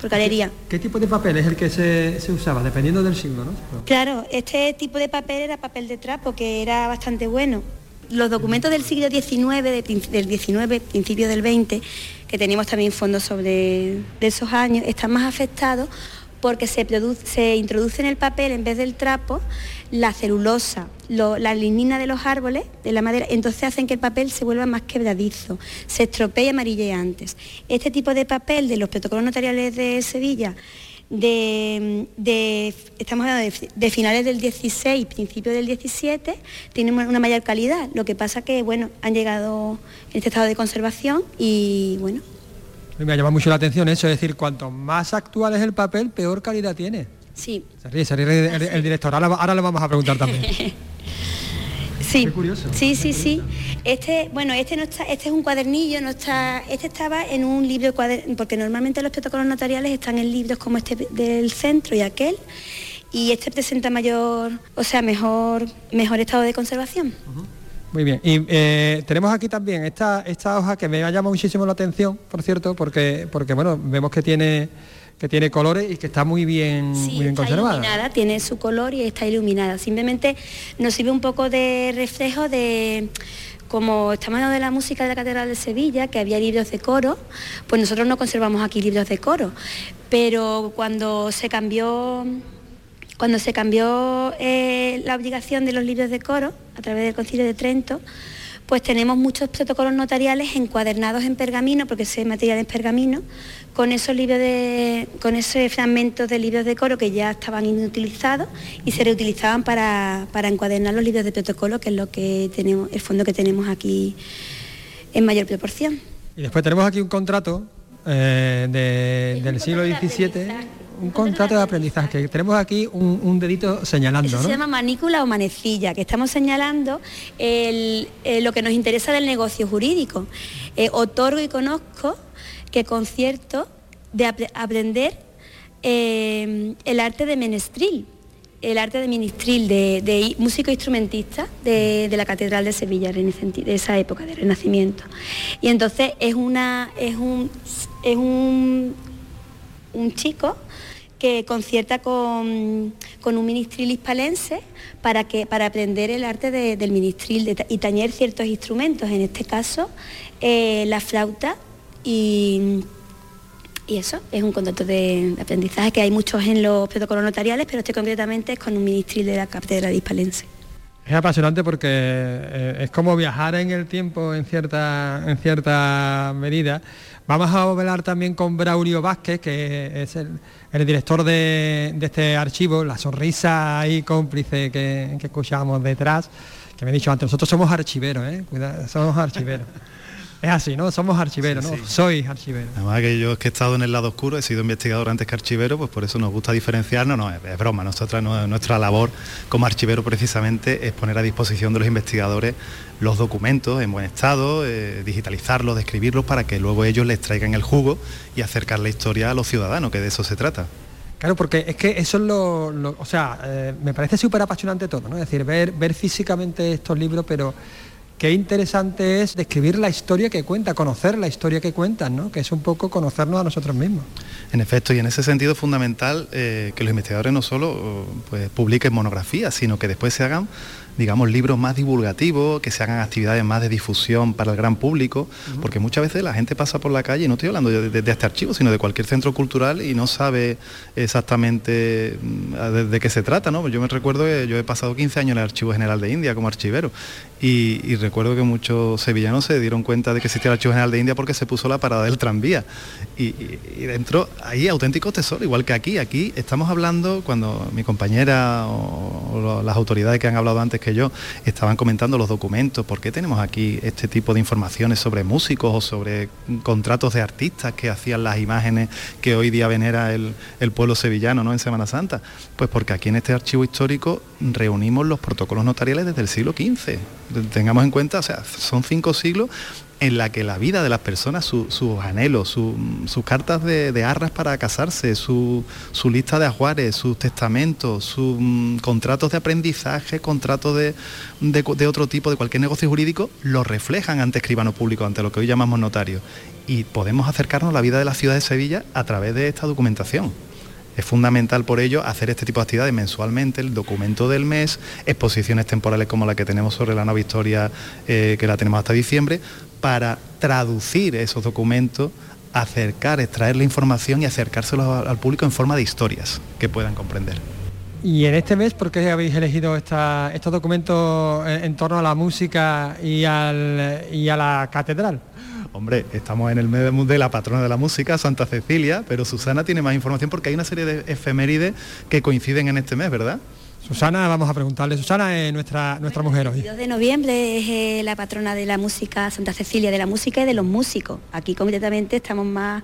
por galería. ¿Qué, tipo de papel es el que se, usaba, dependiendo del siglo, no? Claro, este tipo de papel era papel de trapo, que era bastante bueno. Los documentos del siglo XIX, del XIX, principio del XX, que tenemos también fondos sobre de esos años, están más afectados porque se, introduce en el papel, en vez del trapo, la celulosa, la lignina de los árboles, de la madera, entonces hacen que el papel se vuelva más quebradizo, se estropee y amarille antes. Este tipo de papel de los protocolos notariales de Sevilla, de, estamos hablando de, finales del 16, principios del 17, tiene una mayor calidad. Lo que pasa que, bueno, han llegado en este estado de conservación y, bueno, me ha llamado mucho la atención eso, es decir, cuanto más actual es el papel, peor calidad tiene. Sí. Se ríe, se ríe el, director, ahora, ahora, le vamos a preguntar también. (laughs) sí. curioso. Sí, sí, sí. Este, bueno, este no está, este es un cuadernillo, no está, este estaba en un libro cuaderno, porque normalmente los protocolos notariales están en libros como este del centro y aquel, y este presenta mayor, o sea, mejor, mejor estado de conservación. Muy bien. Y eh, tenemos aquí también esta, esta hoja que me ha llamado muchísimo la atención, por cierto, porque, porque bueno, vemos que tiene que tiene colores y que está muy bien, muy bien está iluminada, tiene su color y está iluminada. Simplemente nos sirve un poco de reflejo de como estamos hablando de la música de la Catedral de Sevilla, que había libros de coro, pues nosotros no conservamos aquí libros de coro. Pero cuando se cambió cuando se cambió eh, la obligación de los libros de coro a través del Concilio de Trento, pues tenemos muchos protocolos notariales encuadernados en pergamino, porque ese material es pergamino, con esos libros de, con esos fragmentos de libros de coro que ya estaban inutilizados y se reutilizaban para, encuadernar los libros de protocolo, que es lo que tenemos, el fondo que tenemos aquí en mayor proporción. Y después tenemos aquí un contrato eh, del siglo XVII un contrato de aprendizaje. Tenemos aquí un, dedito señalando. Eso se llama manícula o manecilla, que estamos señalando eh, lo que nos interesa del negocio jurídico. Eh, otorgo y conozco que concierto de aprender eh, el arte de menestril, el arte de ministril, de, músico instrumentista de, la Catedral de Sevilla, de esa época de Renacimiento. Y entonces es una es un es un, un chico que concierta con, un ministril hispalense para, que, para aprender el arte del ministril y tañer ciertos instrumentos, en este caso eh, la flauta y, y, eso, es un contrato de, aprendizaje que hay muchos en los protocolos notariales, pero este concretamente es con un ministril de la Catedral hispalense. Es apasionante porque eh, es como viajar en el tiempo en cierta, en cierta medida. Vamos a hablar también con Braulio Vázquez, que es el, el director de, este archivo, la sonrisa ahí cómplice que, que escuchábamos detrás, que me he dicho antes, nosotros somos archiveros, ¿eh? somos archiveros. (laughs) Es así, ¿no? Somos archiveros, ¿no? Soy archivero. Además que yo que he estado en el lado oscuro, he sido investigador antes que archivero, pues por eso nos gusta diferenciarnos, no, es, broma, nosotros, nuestra labor como archivero precisamente es poner a disposición de los investigadores los documentos en buen estado, eh, digitalizarlos, describirlos para que luego ellos les traigan el jugo y acercar la historia a los ciudadanos, que de eso se trata. Claro, porque es que eso es lo, o sea, eh, me parece súper apasionante todo, ¿no? Es decir, ver, ver físicamente estos libros, pero qué interesante es describir la historia que cuenta, conocer la historia que cuentan, ¿no? que es un poco conocernos a nosotros mismos. En efecto, y en ese sentido es fundamental eh, que los investigadores no solo pues, publiquen monografías, sino que después se hagan digamos, libros más divulgativos, que se hagan actividades más de difusión para el gran público, porque muchas veces la gente pasa por la calle, y no estoy hablando de, este archivo, sino de cualquier centro cultural y no sabe exactamente mm, de, qué se trata, ¿no? Yo me recuerdo que yo he pasado 15 años en el Archivo General de India como archivero y, recuerdo que muchos sevillanos se dieron cuenta de que existía el Archivo General de India porque se puso la parada del tranvía y, dentro hay auténticos tesoros, igual que aquí, aquí estamos hablando cuando mi compañera o las autoridades que han hablado antes que yo estaban comentando los documentos, ¿por qué tenemos aquí este tipo de informaciones sobre músicos o sobre contratos de artistas que hacían las imágenes que hoy día venera el, pueblo sevillano ¿no? en Semana Santa? Pues porque aquí en este archivo histórico reunimos los protocolos notariales desde el siglo XV. Tengamos en cuenta, o sea, son cinco siglos en la que la vida de las personas, sus anhelos, sus cartas de, arras para casarse, su, lista de ajuares, sus testamentos, sus mm, contratos de aprendizaje, contratos de, otro tipo, de cualquier negocio jurídico, lo reflejan ante escribano público, ante lo que hoy llamamos notario. Y podemos acercarnos a la vida de la ciudad de Sevilla a través de esta documentación. Es fundamental por ello hacer este tipo de actividades mensualmente, el documento del mes, exposiciones temporales como la que tenemos sobre la nueva historia, eh, que la tenemos hasta diciembre, para traducir esos documentos, acercar, extraer la información y acercárselos al público en forma de historias que puedan comprender. Y en este mes, ¿por qué habéis elegido estos documentos en, torno a la música y a la catedral? Hombre, estamos en el mes de la patrona de la música, Santa Cecilia, pero Susana tiene más información porque hay una serie de efemérides que coinciden en este mes, ¿verdad? Susana, vamos a preguntarle. Susana es nuestra, nuestra mujer hoy. El 2 de noviembre es eh, la patrona de la música, Santa Cecilia, de la música y de los músicos. Aquí concretamente estamos más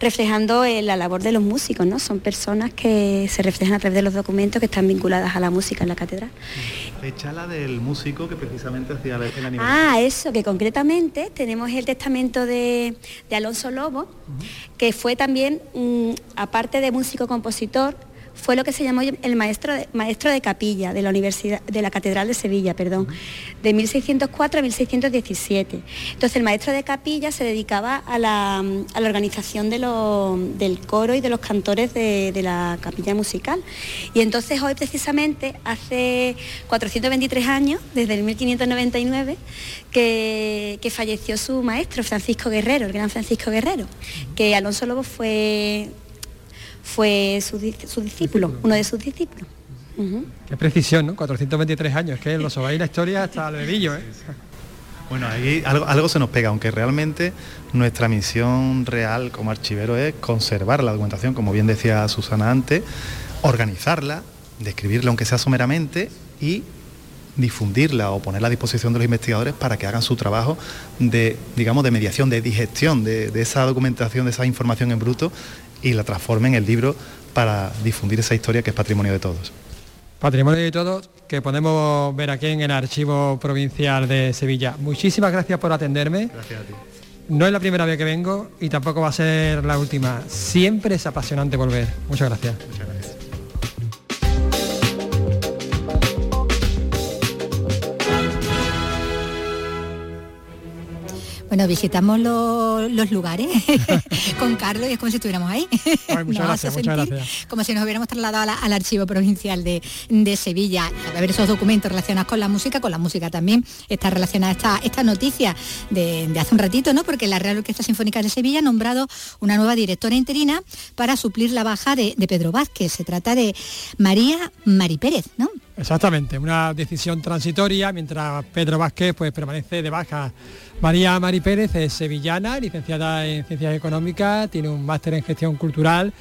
reflejando eh, la labor de los músicos, ¿no? Son personas que se reflejan a través de los documentos que están vinculadas a la música en la catedral. Fecha la del músico que precisamente hacía el aniversario. Ah, eso, que concretamente tenemos el testamento de, Alonso Lobo, que fue también, aparte de músico-compositor, fue lo que se llamó el maestro de, maestro de capilla de la Universidad, de la Catedral de Sevilla, perdón, de 1604 a 1617. Entonces el maestro de capilla se dedicaba a la, organización del coro y de los cantores de, la capilla musical. Y entonces hoy precisamente, hace 423 años, desde el 1599, que, que falleció su maestro, Francisco Guerrero, el gran Francisco Guerrero, que Alonso Lobo fue fue su, discípulo, uno de sus discípulos. Qué precisión, ¿no? 423 años, que los y la historia hasta el bebillo, ¿eh? Bueno, ahí algo, algo, se nos pega, aunque realmente nuestra misión real como archivero es conservar la documentación, como bien decía Susana antes, organizarla, describirla aunque sea someramente y difundirla o ponerla a disposición de los investigadores para que hagan su trabajo de, digamos, de mediación, de digestión de, de esa documentación, de esa información en bruto y la transformen en el libro para difundir esa historia que es patrimonio de todos. Patrimonio de todos que podemos ver aquí en el Archivo Provincial de Sevilla. Muchísimas gracias por atenderme. Gracias a ti. No es la primera vez que vengo y tampoco va a ser la última. Siempre es apasionante volver. Muchas gracias. Muchas gracias. Bueno, visitamos los lugares (laughs) con Carlos y es como si estuviéramos ahí. muchas (laughs) gracias, muchas gracias. Como si nos hubiéramos trasladado al archivo provincial de, Sevilla. A ver esos documentos relacionados con la música, con la música también está relacionada esta, esta noticia de, hace un ratito, ¿no? Porque la Real Orquesta Sinfónica de Sevilla ha nombrado una nueva directora interina para suplir la baja de, de Pedro Vázquez. Se trata de María Mari Pérez, ¿no? Exactamente, una decisión transitoria mientras Pedro Vázquez pues permanece de baja. María Mari Pérez es sevillana, licenciada en Ciencias Económicas, tiene un máster en Gestión Cultural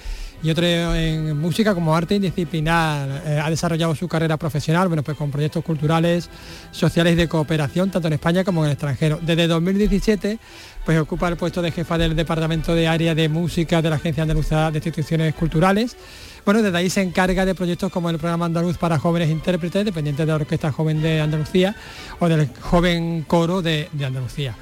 y otro en música como arte indisciplinar. Eh, ha desarrollado su carrera profesional bueno, pues con proyectos culturales, sociales de cooperación, tanto en España como en el extranjero. Desde 2017 pues ocupa el puesto de jefa del Departamento de Área de Música de la Agencia Andaluza de Instituciones Culturales bueno, desde ahí se encarga de proyectos como el programa andaluz para jóvenes intérpretes, dependientes de la Orquesta Joven de Andalucía o del Joven Coro de, Andalucía.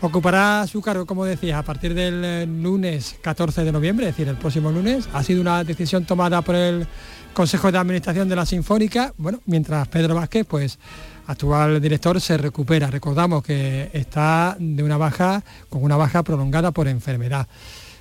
Ocupará su cargo, como decía, a partir del eh, lunes 14 de noviembre, es decir, el próximo lunes. Ha sido una decisión tomada por el Consejo de Administración de la Sinfónica, bueno, mientras Pedro Vázquez, pues actual director, se recupera. Recordamos que está de una baja, con una baja prolongada por enfermedad.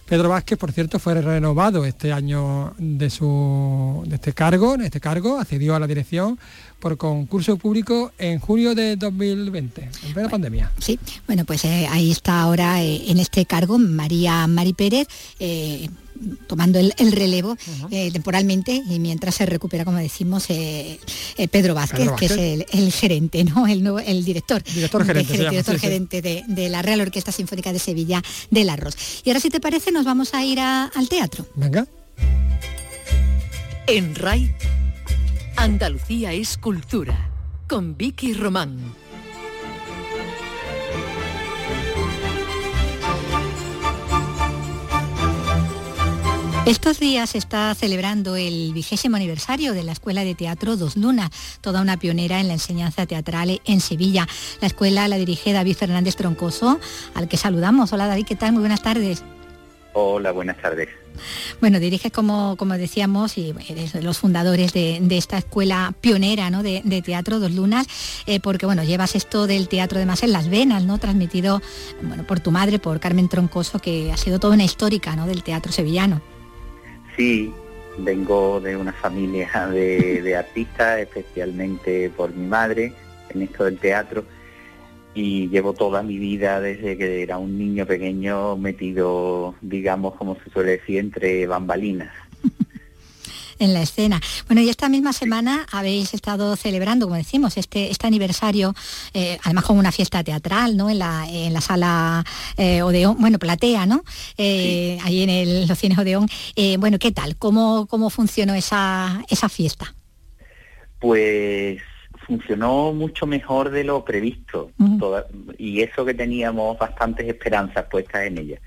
Pedro Vázquez, por cierto, fue renovado este año de su de este cargo, en este cargo, accedió a la dirección por concurso público en junio de 2020, en plena pandemia. Sí, bueno, pues eh, ahí está ahora eh, en este cargo María Mari Pérez. Eh, tomando el, relevo temporalmente y mientras se recupera, como decimos, Pedro, Vázquez, que es el, gerente, ¿no? El, nuevo, el director, director gerente, director gerente de, la Real Orquesta Sinfónica de Sevilla del Arroz. Y ahora, si te parece, nos vamos a ir al teatro. Venga. En RAI Andalucía es cultura, con Vicky Román. Estos días se está celebrando el vigésimo aniversario de la Escuela de Teatro Dos Lunas, toda una pionera en la enseñanza teatral en Sevilla. La escuela la dirige David Fernández Troncoso, al que saludamos. Hola David, ¿qué tal? Muy buenas tardes. Hola, buenas tardes. Bueno, diriges, como, como decíamos, y eres de los fundadores de, esta escuela pionera ¿no? de, teatro Dos Lunas, eh, porque bueno, llevas esto del teatro además en las venas, ¿no? Transmitido bueno, por tu madre, por Carmen Troncoso, que ha sido toda una histórica ¿no? del teatro sevillano. Sí, vengo de una familia (laughs) de, de artistas, especialmente por mi madre, en esto del teatro y llevo toda mi vida desde que era un niño pequeño metido, digamos, como se suele decir, entre bambalinas. En la escena. Bueno, y esta misma semana habéis estado celebrando, como decimos, este, este aniversario, eh, además con una fiesta teatral, ¿no? En la, en la sala eh, Odeón, bueno, Platea, ¿no? Eh, ahí en el, los cines Odeón. bueno, ¿qué tal? ¿Cómo, cómo funcionó esa, esa fiesta? Pues funcionó mucho mejor de lo previsto y eso que teníamos bastantes esperanzas puestas en ella.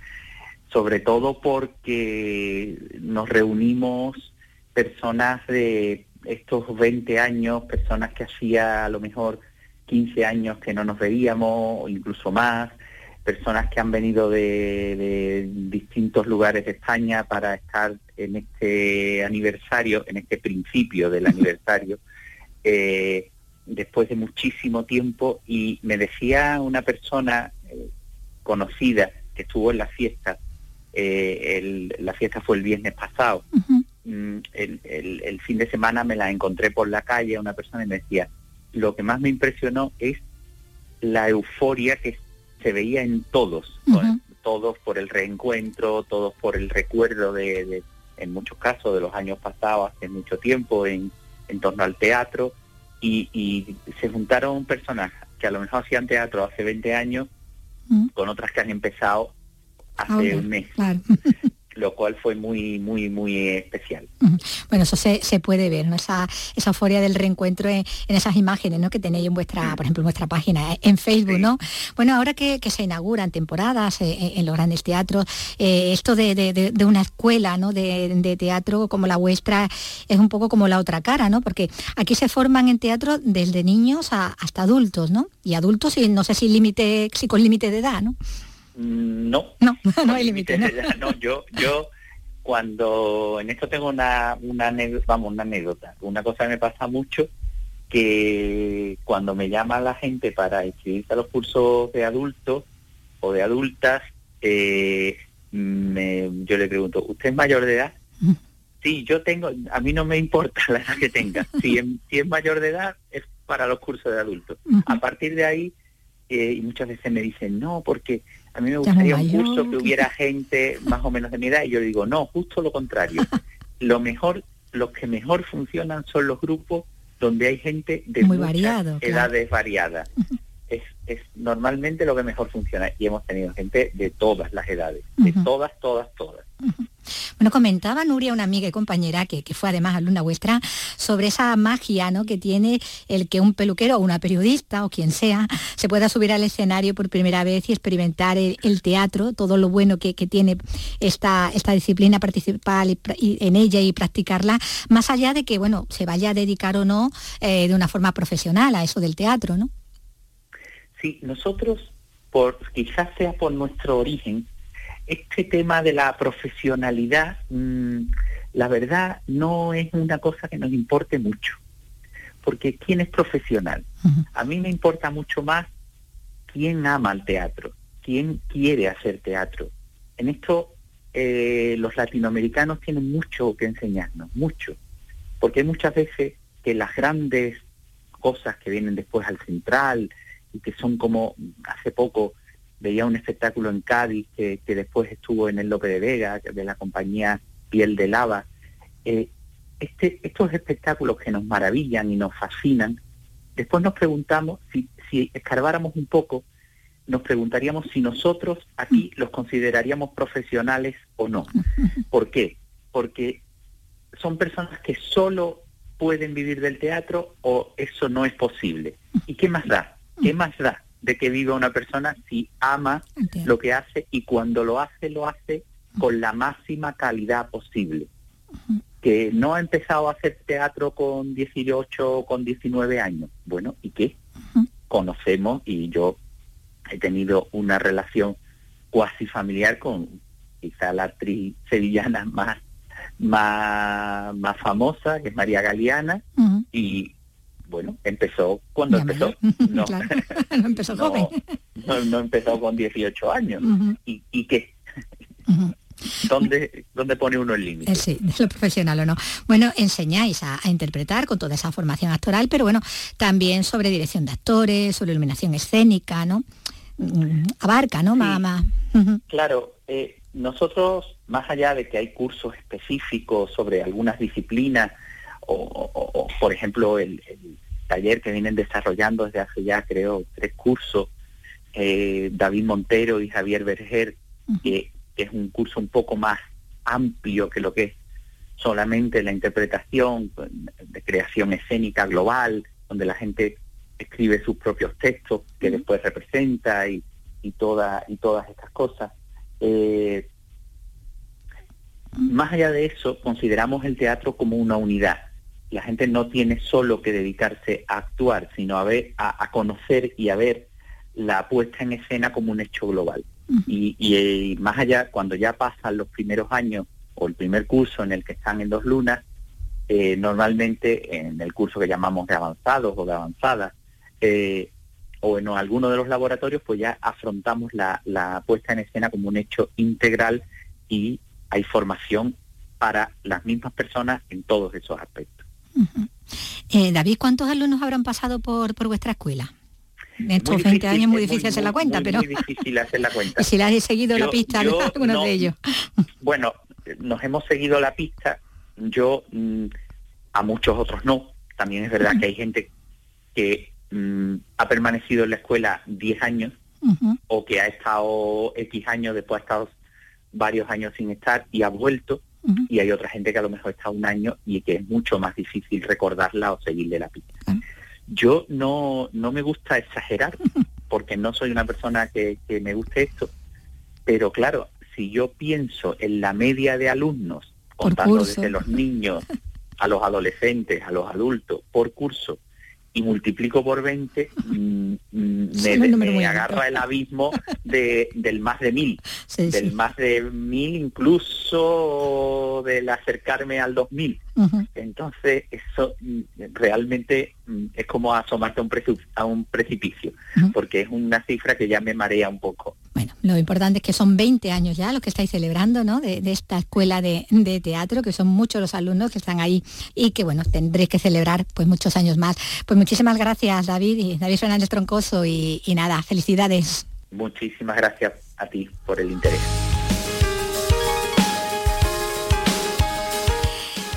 Sobre todo porque nos reunimos personas de estos 20 años, personas que hacía a lo mejor 15 años que no nos veíamos, o incluso más, personas que han venido de, distintos lugares de España para estar en este aniversario, en este principio del (laughs) aniversario. Eh, después de muchísimo tiempo y me decía una persona eh, conocida que estuvo en la fiesta, eh, la fiesta fue el viernes pasado, el, fin de semana me la encontré por la calle, una persona y me decía, lo que más me impresionó es la euforia que se veía en todos, todos por el reencuentro, todos por el recuerdo de, en muchos casos, de los años pasados, hace mucho tiempo, en, en torno al teatro, y, se juntaron personas que a lo mejor hacían teatro hace 20 años mm. con otras que han empezado hace un mes. (laughs) lo cual fue muy, muy, muy especial. Bueno, eso se, puede ver, ¿no? Esa, esa euforia del reencuentro en, esas imágenes, ¿no? Que tenéis en vuestra, por ejemplo, en vuestra página, eh, en Facebook, ¿no? Bueno, ahora que, se inauguran temporadas eh, eh, en los grandes teatros, esto de, una escuela, ¿no? De, teatro como la vuestra es un poco como la otra cara, ¿no? Porque aquí se forman en teatro desde niños hasta adultos, ¿no? Y adultos, y no sé si límite, si con límite de edad, ¿no? Mm, no, no, (laughs) no hay límite. (laughs) ¿no? yo, yo cuando en esto tengo una, una vamos, una anécdota, una cosa que me pasa mucho que cuando me llama la gente para inscribirse a los cursos de adultos o de adultas, eh, yo le pregunto, ¿usted es mayor de edad? (laughs) Sí, yo tengo, a mí no me importa la edad que tenga. Si, si es mayor de edad, es para los cursos de adultos. A partir de ahí, eh, y muchas veces me dicen, no, porque a mí me gustaría un curso que hubiera gente más o menos de mi edad y yo digo, no, justo lo contrario. lo mejor, los que mejor funcionan son los grupos donde hay gente de Muy edades variadas. es, es normalmente lo que mejor funciona y hemos tenido gente de todas las edades, de todas, todas, todas. (laughs) Bueno, comentaba Nuria, una amiga y compañera que, fue además alumna vuestra, sobre esa magia ¿no? que tiene el que un peluquero o una periodista o quien sea se pueda subir al escenario por primera vez y experimentar el, teatro, todo lo bueno que, tiene esta, esta disciplina, participar en ella y practicarla, más allá de que bueno, se vaya a dedicar o no eh, de una forma profesional a eso del teatro, ¿no? Sí, nosotros, por quizás sea por nuestro origen, este tema de la profesionalidad, mm, la verdad no es una cosa que nos importe mucho, porque ¿quién es profesional? A mí me importa mucho más quién ama el teatro, quién quiere hacer teatro. En esto eh, los latinoamericanos tienen mucho que enseñarnos, mucho, porque hay muchas veces que las grandes cosas que vienen después al central y que son como hace poco veía un espectáculo en Cádiz que, después estuvo en el Lope de Vega, de la compañía Piel de Lava. Eh, este, estos espectáculos que nos maravillan y nos fascinan, después nos preguntamos, si, si escarbáramos un poco, nos preguntaríamos si nosotros aquí los consideraríamos profesionales o no. (laughs) ¿Por qué? Porque son personas que solo pueden vivir del teatro o eso no es posible. ¿Y qué más da? ¿Qué más da de que viva una persona si ama lo que hace y cuando lo hace, lo hace con la máxima calidad posible? Que no ha empezado a hacer teatro con 18 o con 19 años. Bueno, ¿y qué? Conocemos y yo he tenido una relación cuasi familiar con quizá la actriz sevillana (laughs) más más, más famosa, que es María Galeana, y bueno, empezó cuando (laughs) (laughs) empezó. No, empezó joven. No, empezó con 18 años. ¿Y, ¿Y, qué? ¿Dónde, ¿Dónde, pone uno el límite? Eh, sí, de lo profesional o no. Bueno, enseñáis a, interpretar con toda esa formación actoral, pero bueno, también sobre dirección de actores, sobre iluminación escénica, ¿no? Mm, abarca, ¿no? Mamá. Claro, eh, nosotros, más allá de que hay cursos específicos sobre algunas disciplinas, o, por ejemplo el, taller que vienen desarrollando desde hace ya creo tres cursos, eh, David Montero y Javier Berger, que, es un curso un poco más amplio que lo que es solamente la interpretación de creación escénica global, donde la gente escribe sus propios textos que después representa y, y, toda, y todas estas cosas. Eh, más allá de eso, consideramos el teatro como una unidad. La gente no tiene solo que dedicarse a actuar, sino a, ver, a, conocer y a ver la puesta en escena como un hecho global. y, y, más allá, cuando ya pasan los primeros años o el primer curso en el que están en dos lunas, eh, normalmente en el curso que llamamos de avanzados o de avanzadas, eh, o en alguno de los laboratorios, pues ya afrontamos la, puesta en escena como un hecho integral y hay formación para las mismas personas en todos esos aspectos. Eh, David, ¿cuántos alumnos habrán pasado por, por vuestra escuela? En estos 20 años es muy difícil hacer la cuenta, pero... Muy difícil hacer la cuenta. (laughs) y si la he seguido la pista de algunos de ellos. (laughs) bueno, nos hemos seguido la pista, yo mm, a muchos otros no. También es verdad que hay gente que Mm, ha permanecido en la escuela 10 años o que ha estado X años, después ha estado varios años sin estar y ha vuelto, y hay otra gente que a lo mejor está un año y que es mucho más difícil recordarla o seguirle la pista. Yo no, no me gusta exagerar, porque no soy una persona que, que me guste esto, pero claro, si yo pienso en la media de alumnos, contando desde los niños a los adolescentes, a los adultos, por curso, y multiplico por 20, mm, mm, me, agarra el abismo de, del más de mil, (laughs) del más de mil incluso del acercarme al 2000. Entonces, eso mm, realmente es como asomarte a un, a un precipicio, porque es una cifra que ya me marea un poco. Bueno, lo importante es que son 20 años ya los que estáis celebrando, ¿no? De, esta escuela de, teatro, que son muchos los alumnos que están ahí y que, bueno, tendréis que celebrar pues muchos años más. Pues muchísimas gracias, David y David Fernández Troncoso y nada, felicidades. Muchísimas gracias a ti por el interés.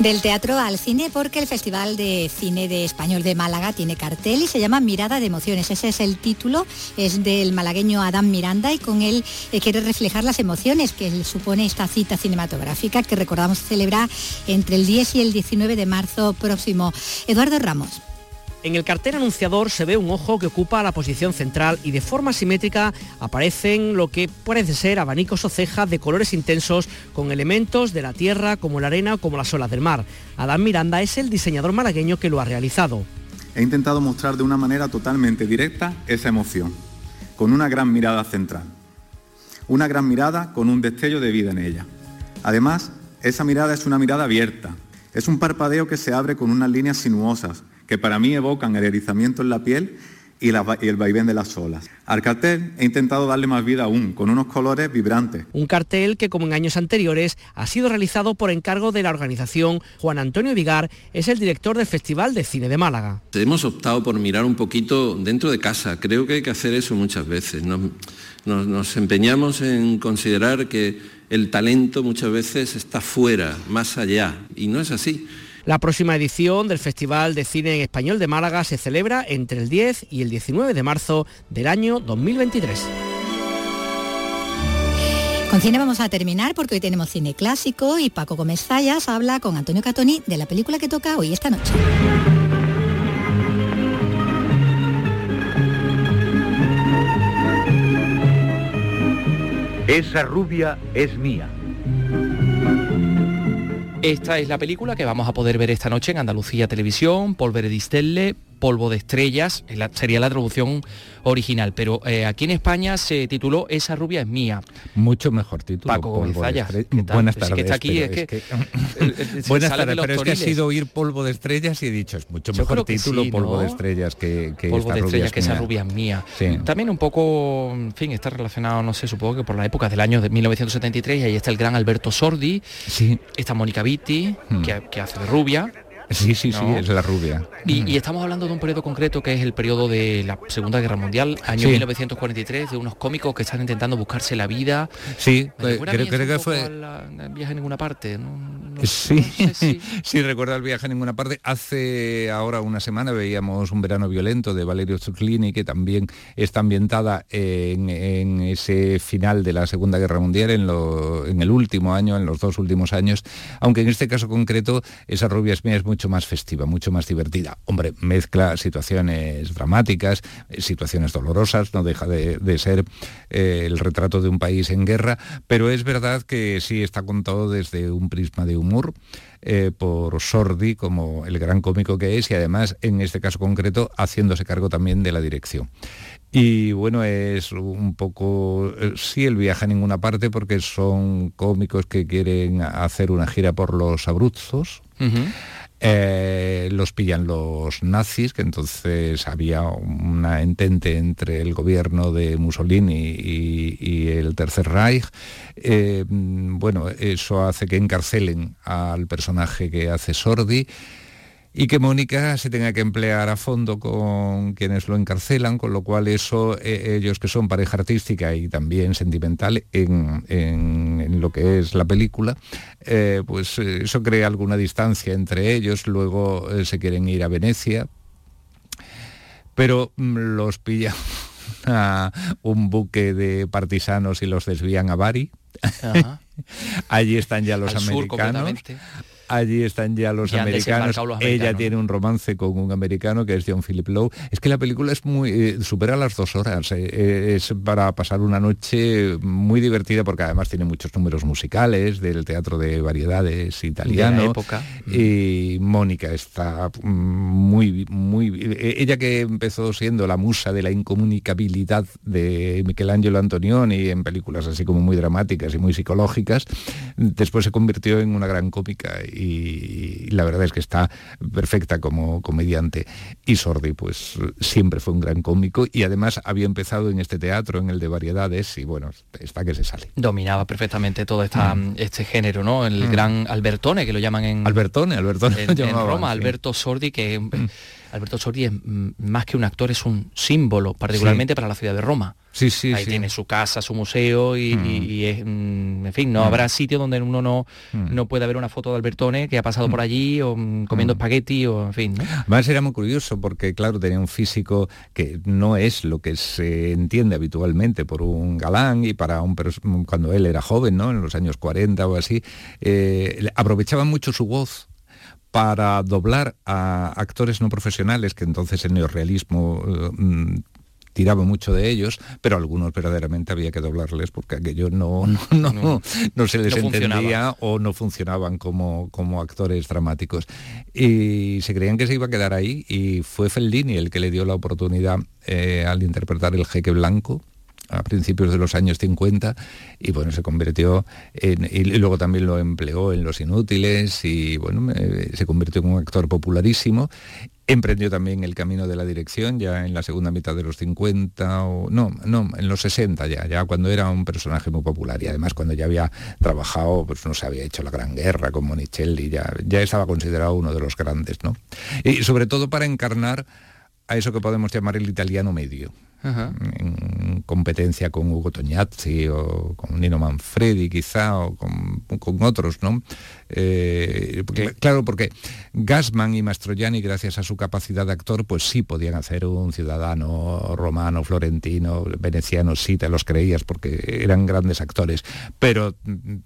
Del teatro al cine porque el Festival de Cine de Español de Málaga tiene cartel y se llama Mirada de Emociones. Ese es el título, es del malagueño Adam Miranda y con él eh, quiere reflejar las emociones que supone esta cita cinematográfica que recordamos celebrar entre el 10 y el 19 de marzo próximo. Eduardo Ramos. En el cartel anunciador se ve un ojo que ocupa la posición central y de forma simétrica aparecen lo que parece ser abanicos o cejas de colores intensos con elementos de la tierra como la arena o como las olas del mar. Adán Miranda es el diseñador malagueño que lo ha realizado. He intentado mostrar de una manera totalmente directa esa emoción, con una gran mirada central. Una gran mirada con un destello de vida en ella. Además, esa mirada es una mirada abierta, es un parpadeo que se abre con unas líneas sinuosas, que para mí evocan el erizamiento en la piel y, la- y el vaivén de las olas. Al cartel he intentado darle más vida aún, con unos colores vibrantes. Un cartel que, como en años anteriores, ha sido realizado por encargo de la organización. Juan Antonio Vigar es el director del Festival de Cine de Málaga. Hemos optado por mirar un poquito dentro de casa. Creo que hay que hacer eso muchas veces. Nos, nos- nos empeñamos en considerar que el talento muchas veces está fuera, más allá, y no es así. La próxima edición del Festival de Cine en Español de Málaga se celebra entre el 10 y el 19 de marzo del año 2023. Con cine vamos a terminar porque hoy tenemos cine clásico y Paco Gómez Zayas habla con Antonio Catoni de la película que toca hoy esta noche. Esa rubia es mía. Esta es la película que vamos a poder ver esta noche en Andalucía Televisión, Polvere di Stelle, Polvo de Estrellas, es la- sería la traducción original, pero eh, aquí en España se tituló Esa rubia es mía. Mucho mejor título. Paco Polvo de González, Estre- ¿qué tal? Buenas tardes. que está aquí, pero es que- es (laughs) (laughs) Buenas tardes, pero es que ha sido oír polvo de estrellas y he dicho, es mucho Yo mejor título sí, polvo ¿no? de estrellas que, que Polvo esta de rubia estrellas es que esa rubia es mía. Sí. También un poco, en fin, está relacionado, no sé, supongo que por la época del año de 1973 y ahí está el gran Alberto Sordi, sí. está Mónica Vitti, Hmm. que, que hace de rubia. Sí, sí, sí, es la rubia. Y, y estamos hablando de un periodo concreto que es el periodo de la Segunda Guerra Mundial, año Sí. 1943, de unos cómicos que están intentando buscarse la vida. Sí, eh, recuerda a creo, que fue... la- al viaje a ninguna parte. ¿no? No- Sí, sé si- (laughs) sí, recuerdo el viaje a ninguna parte. Hace ahora una semana veíamos Un verano violento de Valerio Zucclini, que también está ambientada en, en ese final de la Segunda Guerra Mundial, en, lo- en el último año, en los dos últimos años, aunque en este caso concreto esa rubia es mía es mucho más festiva, mucho más divertida. Hombre, mezcla situaciones dramáticas, situaciones dolorosas, no deja de, ser eh, el retrato de un país en guerra, pero es verdad que sí está contado desde un prisma de humor eh, por Sordi como el gran cómico que es y además en este caso concreto haciéndose cargo también de la dirección. Y bueno, es un poco, eh, sí, el viaje a ninguna parte porque son cómicos que quieren hacer una gira por los Abruzos. Eh, los pillan los nazis, que entonces había una entente entre el gobierno de Mussolini y, el Tercer Reich. Eh, bueno, eso hace que encarcelen al personaje que hace Sordi y que Mónica se tenga que emplear a fondo con quienes lo encarcelan, con lo cual eso, eh, ellos que son pareja artística y también sentimental en, en- en lo que es la película, eh, pues eh, eso crea alguna distancia entre ellos, luego eh, se quieren ir a Venecia, pero mm, los pilla (laughs) a un buque de partisanos y los desvían a Bari. (laughs) Allí están ya los Al americanos. Allí están ya los Ya americanos. Ella tiene un romance con un americano que es John Philip Lowe. Es que la película es muy eh, supera las dos horas. eh, eh, es para pasar una noche muy divertida porque además tiene muchos números musicales del teatro de variedades italiano. De la época. Y Mónica está mm, muy, muy. Ella que empezó siendo la musa de la incomunicabilidad de Michelangelo Antonioni en películas así como muy dramáticas y muy psicológicas, después se convirtió en una gran cómica y la verdad es que está perfecta como comediante. Y Sordi, pues siempre fue un gran cómico y además había empezado en este teatro, en el de variedades, y bueno, está que se sale. Dominaba perfectamente todo esta, Mm. este género, ¿no? El Mm. gran Albertone, que lo llaman en... Albertone, Albertone en, Roma, sí. Alberto Sordi, que eh, Alberto Sordi es mm, más que un actor, es un símbolo, particularmente Sí. para la ciudad de Roma. Sí, sí, Ahí sí. tiene su casa, su museo y, Mm. y- y es, mm, en fin, no Mm. habrá sitio donde uno no, Mm. no pueda ver una foto de Albertone que ha pasado por allí o mm, comiendo espagueti o en fin. ¿no? Además era muy curioso porque, claro, tenía un físico que no es lo que se entiende habitualmente por un galán y para un cuando él era joven, ¿no? En los años 40 o así, eh, aprovechaba mucho su voz para doblar a actores no profesionales, que entonces el neorrealismo eh, mm, tiraba mucho de ellos, pero algunos verdaderamente había que doblarles porque aquello no, (laughs) no, no, no se les entendía o no funcionaban como, como actores dramáticos. Y se creían que se iba a quedar ahí y fue Fellini el que le dio la oportunidad eh, al interpretar el jeque blanco a principios de los años 50 y bueno, se convirtió en, y luego también lo empleó en Los Inútiles y bueno, se convirtió en un actor popularísimo Emprendió también el camino de la dirección ya en la segunda mitad de los 50 o no, no, en los 60 ya, ya cuando era un personaje muy popular y además cuando ya había trabajado, pues no se había hecho la Gran Guerra con Monicelli, ya, ya estaba considerado uno de los grandes, ¿no? Y sobre todo para encarnar a eso que podemos llamar el italiano medio en competencia con Hugo Tognazzi o con Nino Manfredi quizá o con, otros, ¿no? Eh, claro, porque Gassman y Mastroianni, gracias a su capacidad de actor, pues sí podían hacer un ciudadano romano, florentino, veneciano, sí te los creías porque eran grandes actores, pero mm,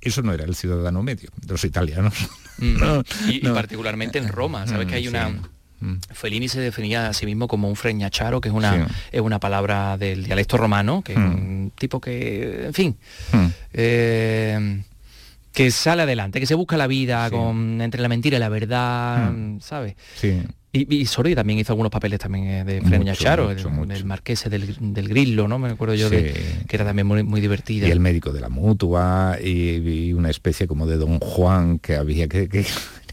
eso no era el ciudadano medio de los italianos. Mm. (laughs) y, particularmente en Roma, ¿sabes que hay una... Mm. Fellini se definía a sí mismo como un freñacharo, que es una, es una palabra del dialecto romano, que es mm. un tipo que, en fin, mm. eh, que sale adelante, que se busca la vida con, entre la mentira y la verdad, ¿sabes? Sí. Y, y Sordi también hizo algunos papeles también eh, de Freñacharo, el, marqués del, Grillo, ¿no? Me acuerdo yo de, que era también muy, muy divertida. Y el médico de la mutua, y, una especie como de Don Juan que había que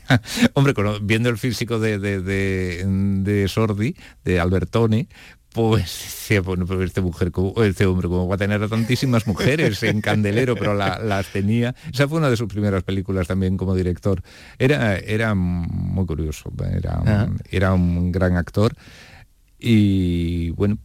(laughs) Hombre, viendo el físico de, de, Sordi, de Albertoni, pues bueno, este mujer, este hombre, como va a tener a tantísimas mujeres en Candelero, pero las tenía. Esa fue una de sus primeras películas también como director. Era, era muy curioso, era, era un gran actor. Y bueno,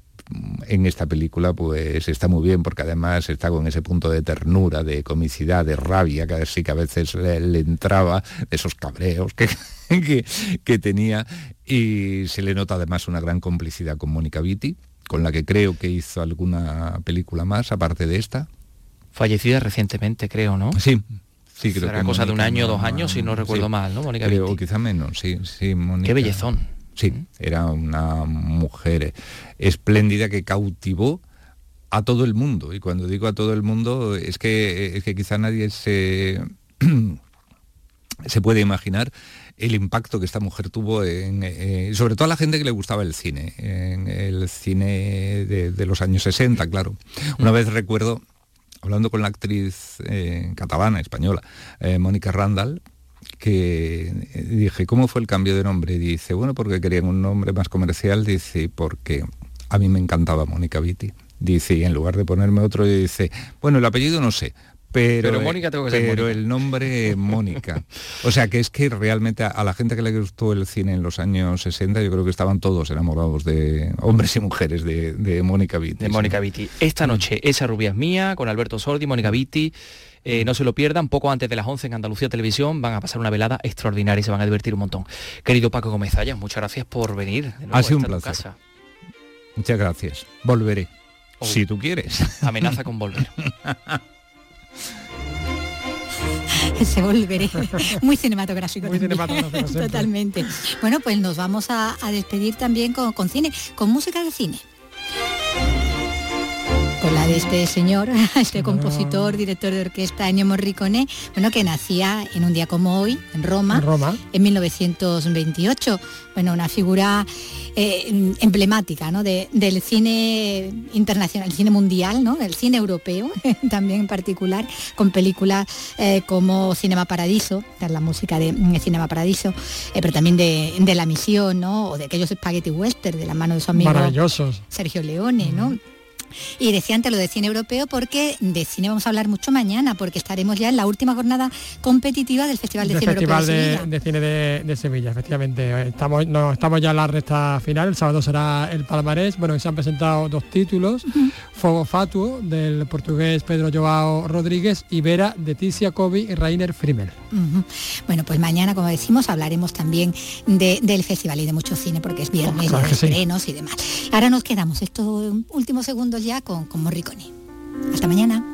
en esta película pues está muy bien porque además está con ese punto de ternura, de comicidad, de rabia que sí que a veces le, entraba, esos cabreos (laughs) que, que, tenía y se le nota además una gran complicidad con Mónica Vitti, con la que creo que hizo alguna película más aparte de esta. Fallecida recientemente, creo, ¿no? Sí, Sí, creo Será cosa de un año, dos años, si no recuerdo mal, ¿no, Mónica O quizá menos, sí, sí, Mónica. Qué bellezón. Sí, era una mujer espléndida que cautivó a todo el mundo. Y cuando digo a todo el mundo, es que, es que quizá nadie se, (clears throat) se puede imaginar el impacto que esta mujer tuvo en, eh, sobre todo a la gente que le gustaba el cine, en el cine de, los años 60, claro. Una vez recuerdo, hablando con la actriz eh, catalana, española, eh, Mónica Randall, que dije, ¿cómo fue el cambio de nombre? Dice, bueno, porque querían un nombre más comercial, dice, porque a mí me encantaba Mónica Vitti. Dice, y en lugar de ponerme otro, dice, bueno, el apellido no sé, pero, pero, Mónica tengo que ser pero el nombre Mónica. O sea que es que realmente a, la gente que le gustó el cine en los años 60, yo creo que estaban todos enamorados de hombres y mujeres de, Mónica Vitti. De Mónica Vitti. Esta noche, esa rubia es mía, con Alberto Sordi, Mónica Vitti. Eh, no se lo pierdan, poco antes de las 11 en Andalucía Televisión van a pasar una velada extraordinaria y se van a divertir un montón. Querido Paco Gómez muchas gracias por venir. ha sido un placer. Muchas gracias. Volveré. Oh. Si tú quieres. (laughs) Amenaza con volver. (laughs) se volveré. Muy cinematográfico. Muy cinematográfico. Totalmente. Bueno, pues nos vamos a, despedir también con cine, con música de cine de este señor, (laughs) este compositor, director de orquesta Ennio Morricone, bueno, que nacía en un día como hoy, en Roma, en, Roma. en 1928. Bueno, una figura eh, emblemática ¿no? del cine internacional, el cine mundial, ¿no? el cine europeo (laughs) también en particular, con películas eh, como Cinema Paradiso, la música de, Cinema Paradiso, eh, pero también de, La Misión, ¿no? o de aquellos spaghetti western de la mano de su amigo Sergio Leone, ¿no? Y decía antes lo de cine europeo porque de cine vamos a hablar mucho mañana, porque estaremos ya en la última jornada competitiva del Festival de, Cine Europeo de, Sevilla. de Cine de, Sevilla, efectivamente. Estamos, no, estamos ya en la recta final, el sábado será el palmarés. Bueno, se han presentado dos títulos, Fogo Fatuo del portugués Pedro Joao Rodríguez y Vera de Ticia Kobe y Rainer Frimmel. Bueno, pues mañana, como decimos, hablaremos también del festival y de mucho cine, porque es viernes, de estrenos y demás. Ahora nos quedamos estos últimos segundos ya con, con Morricone. Hasta mañana.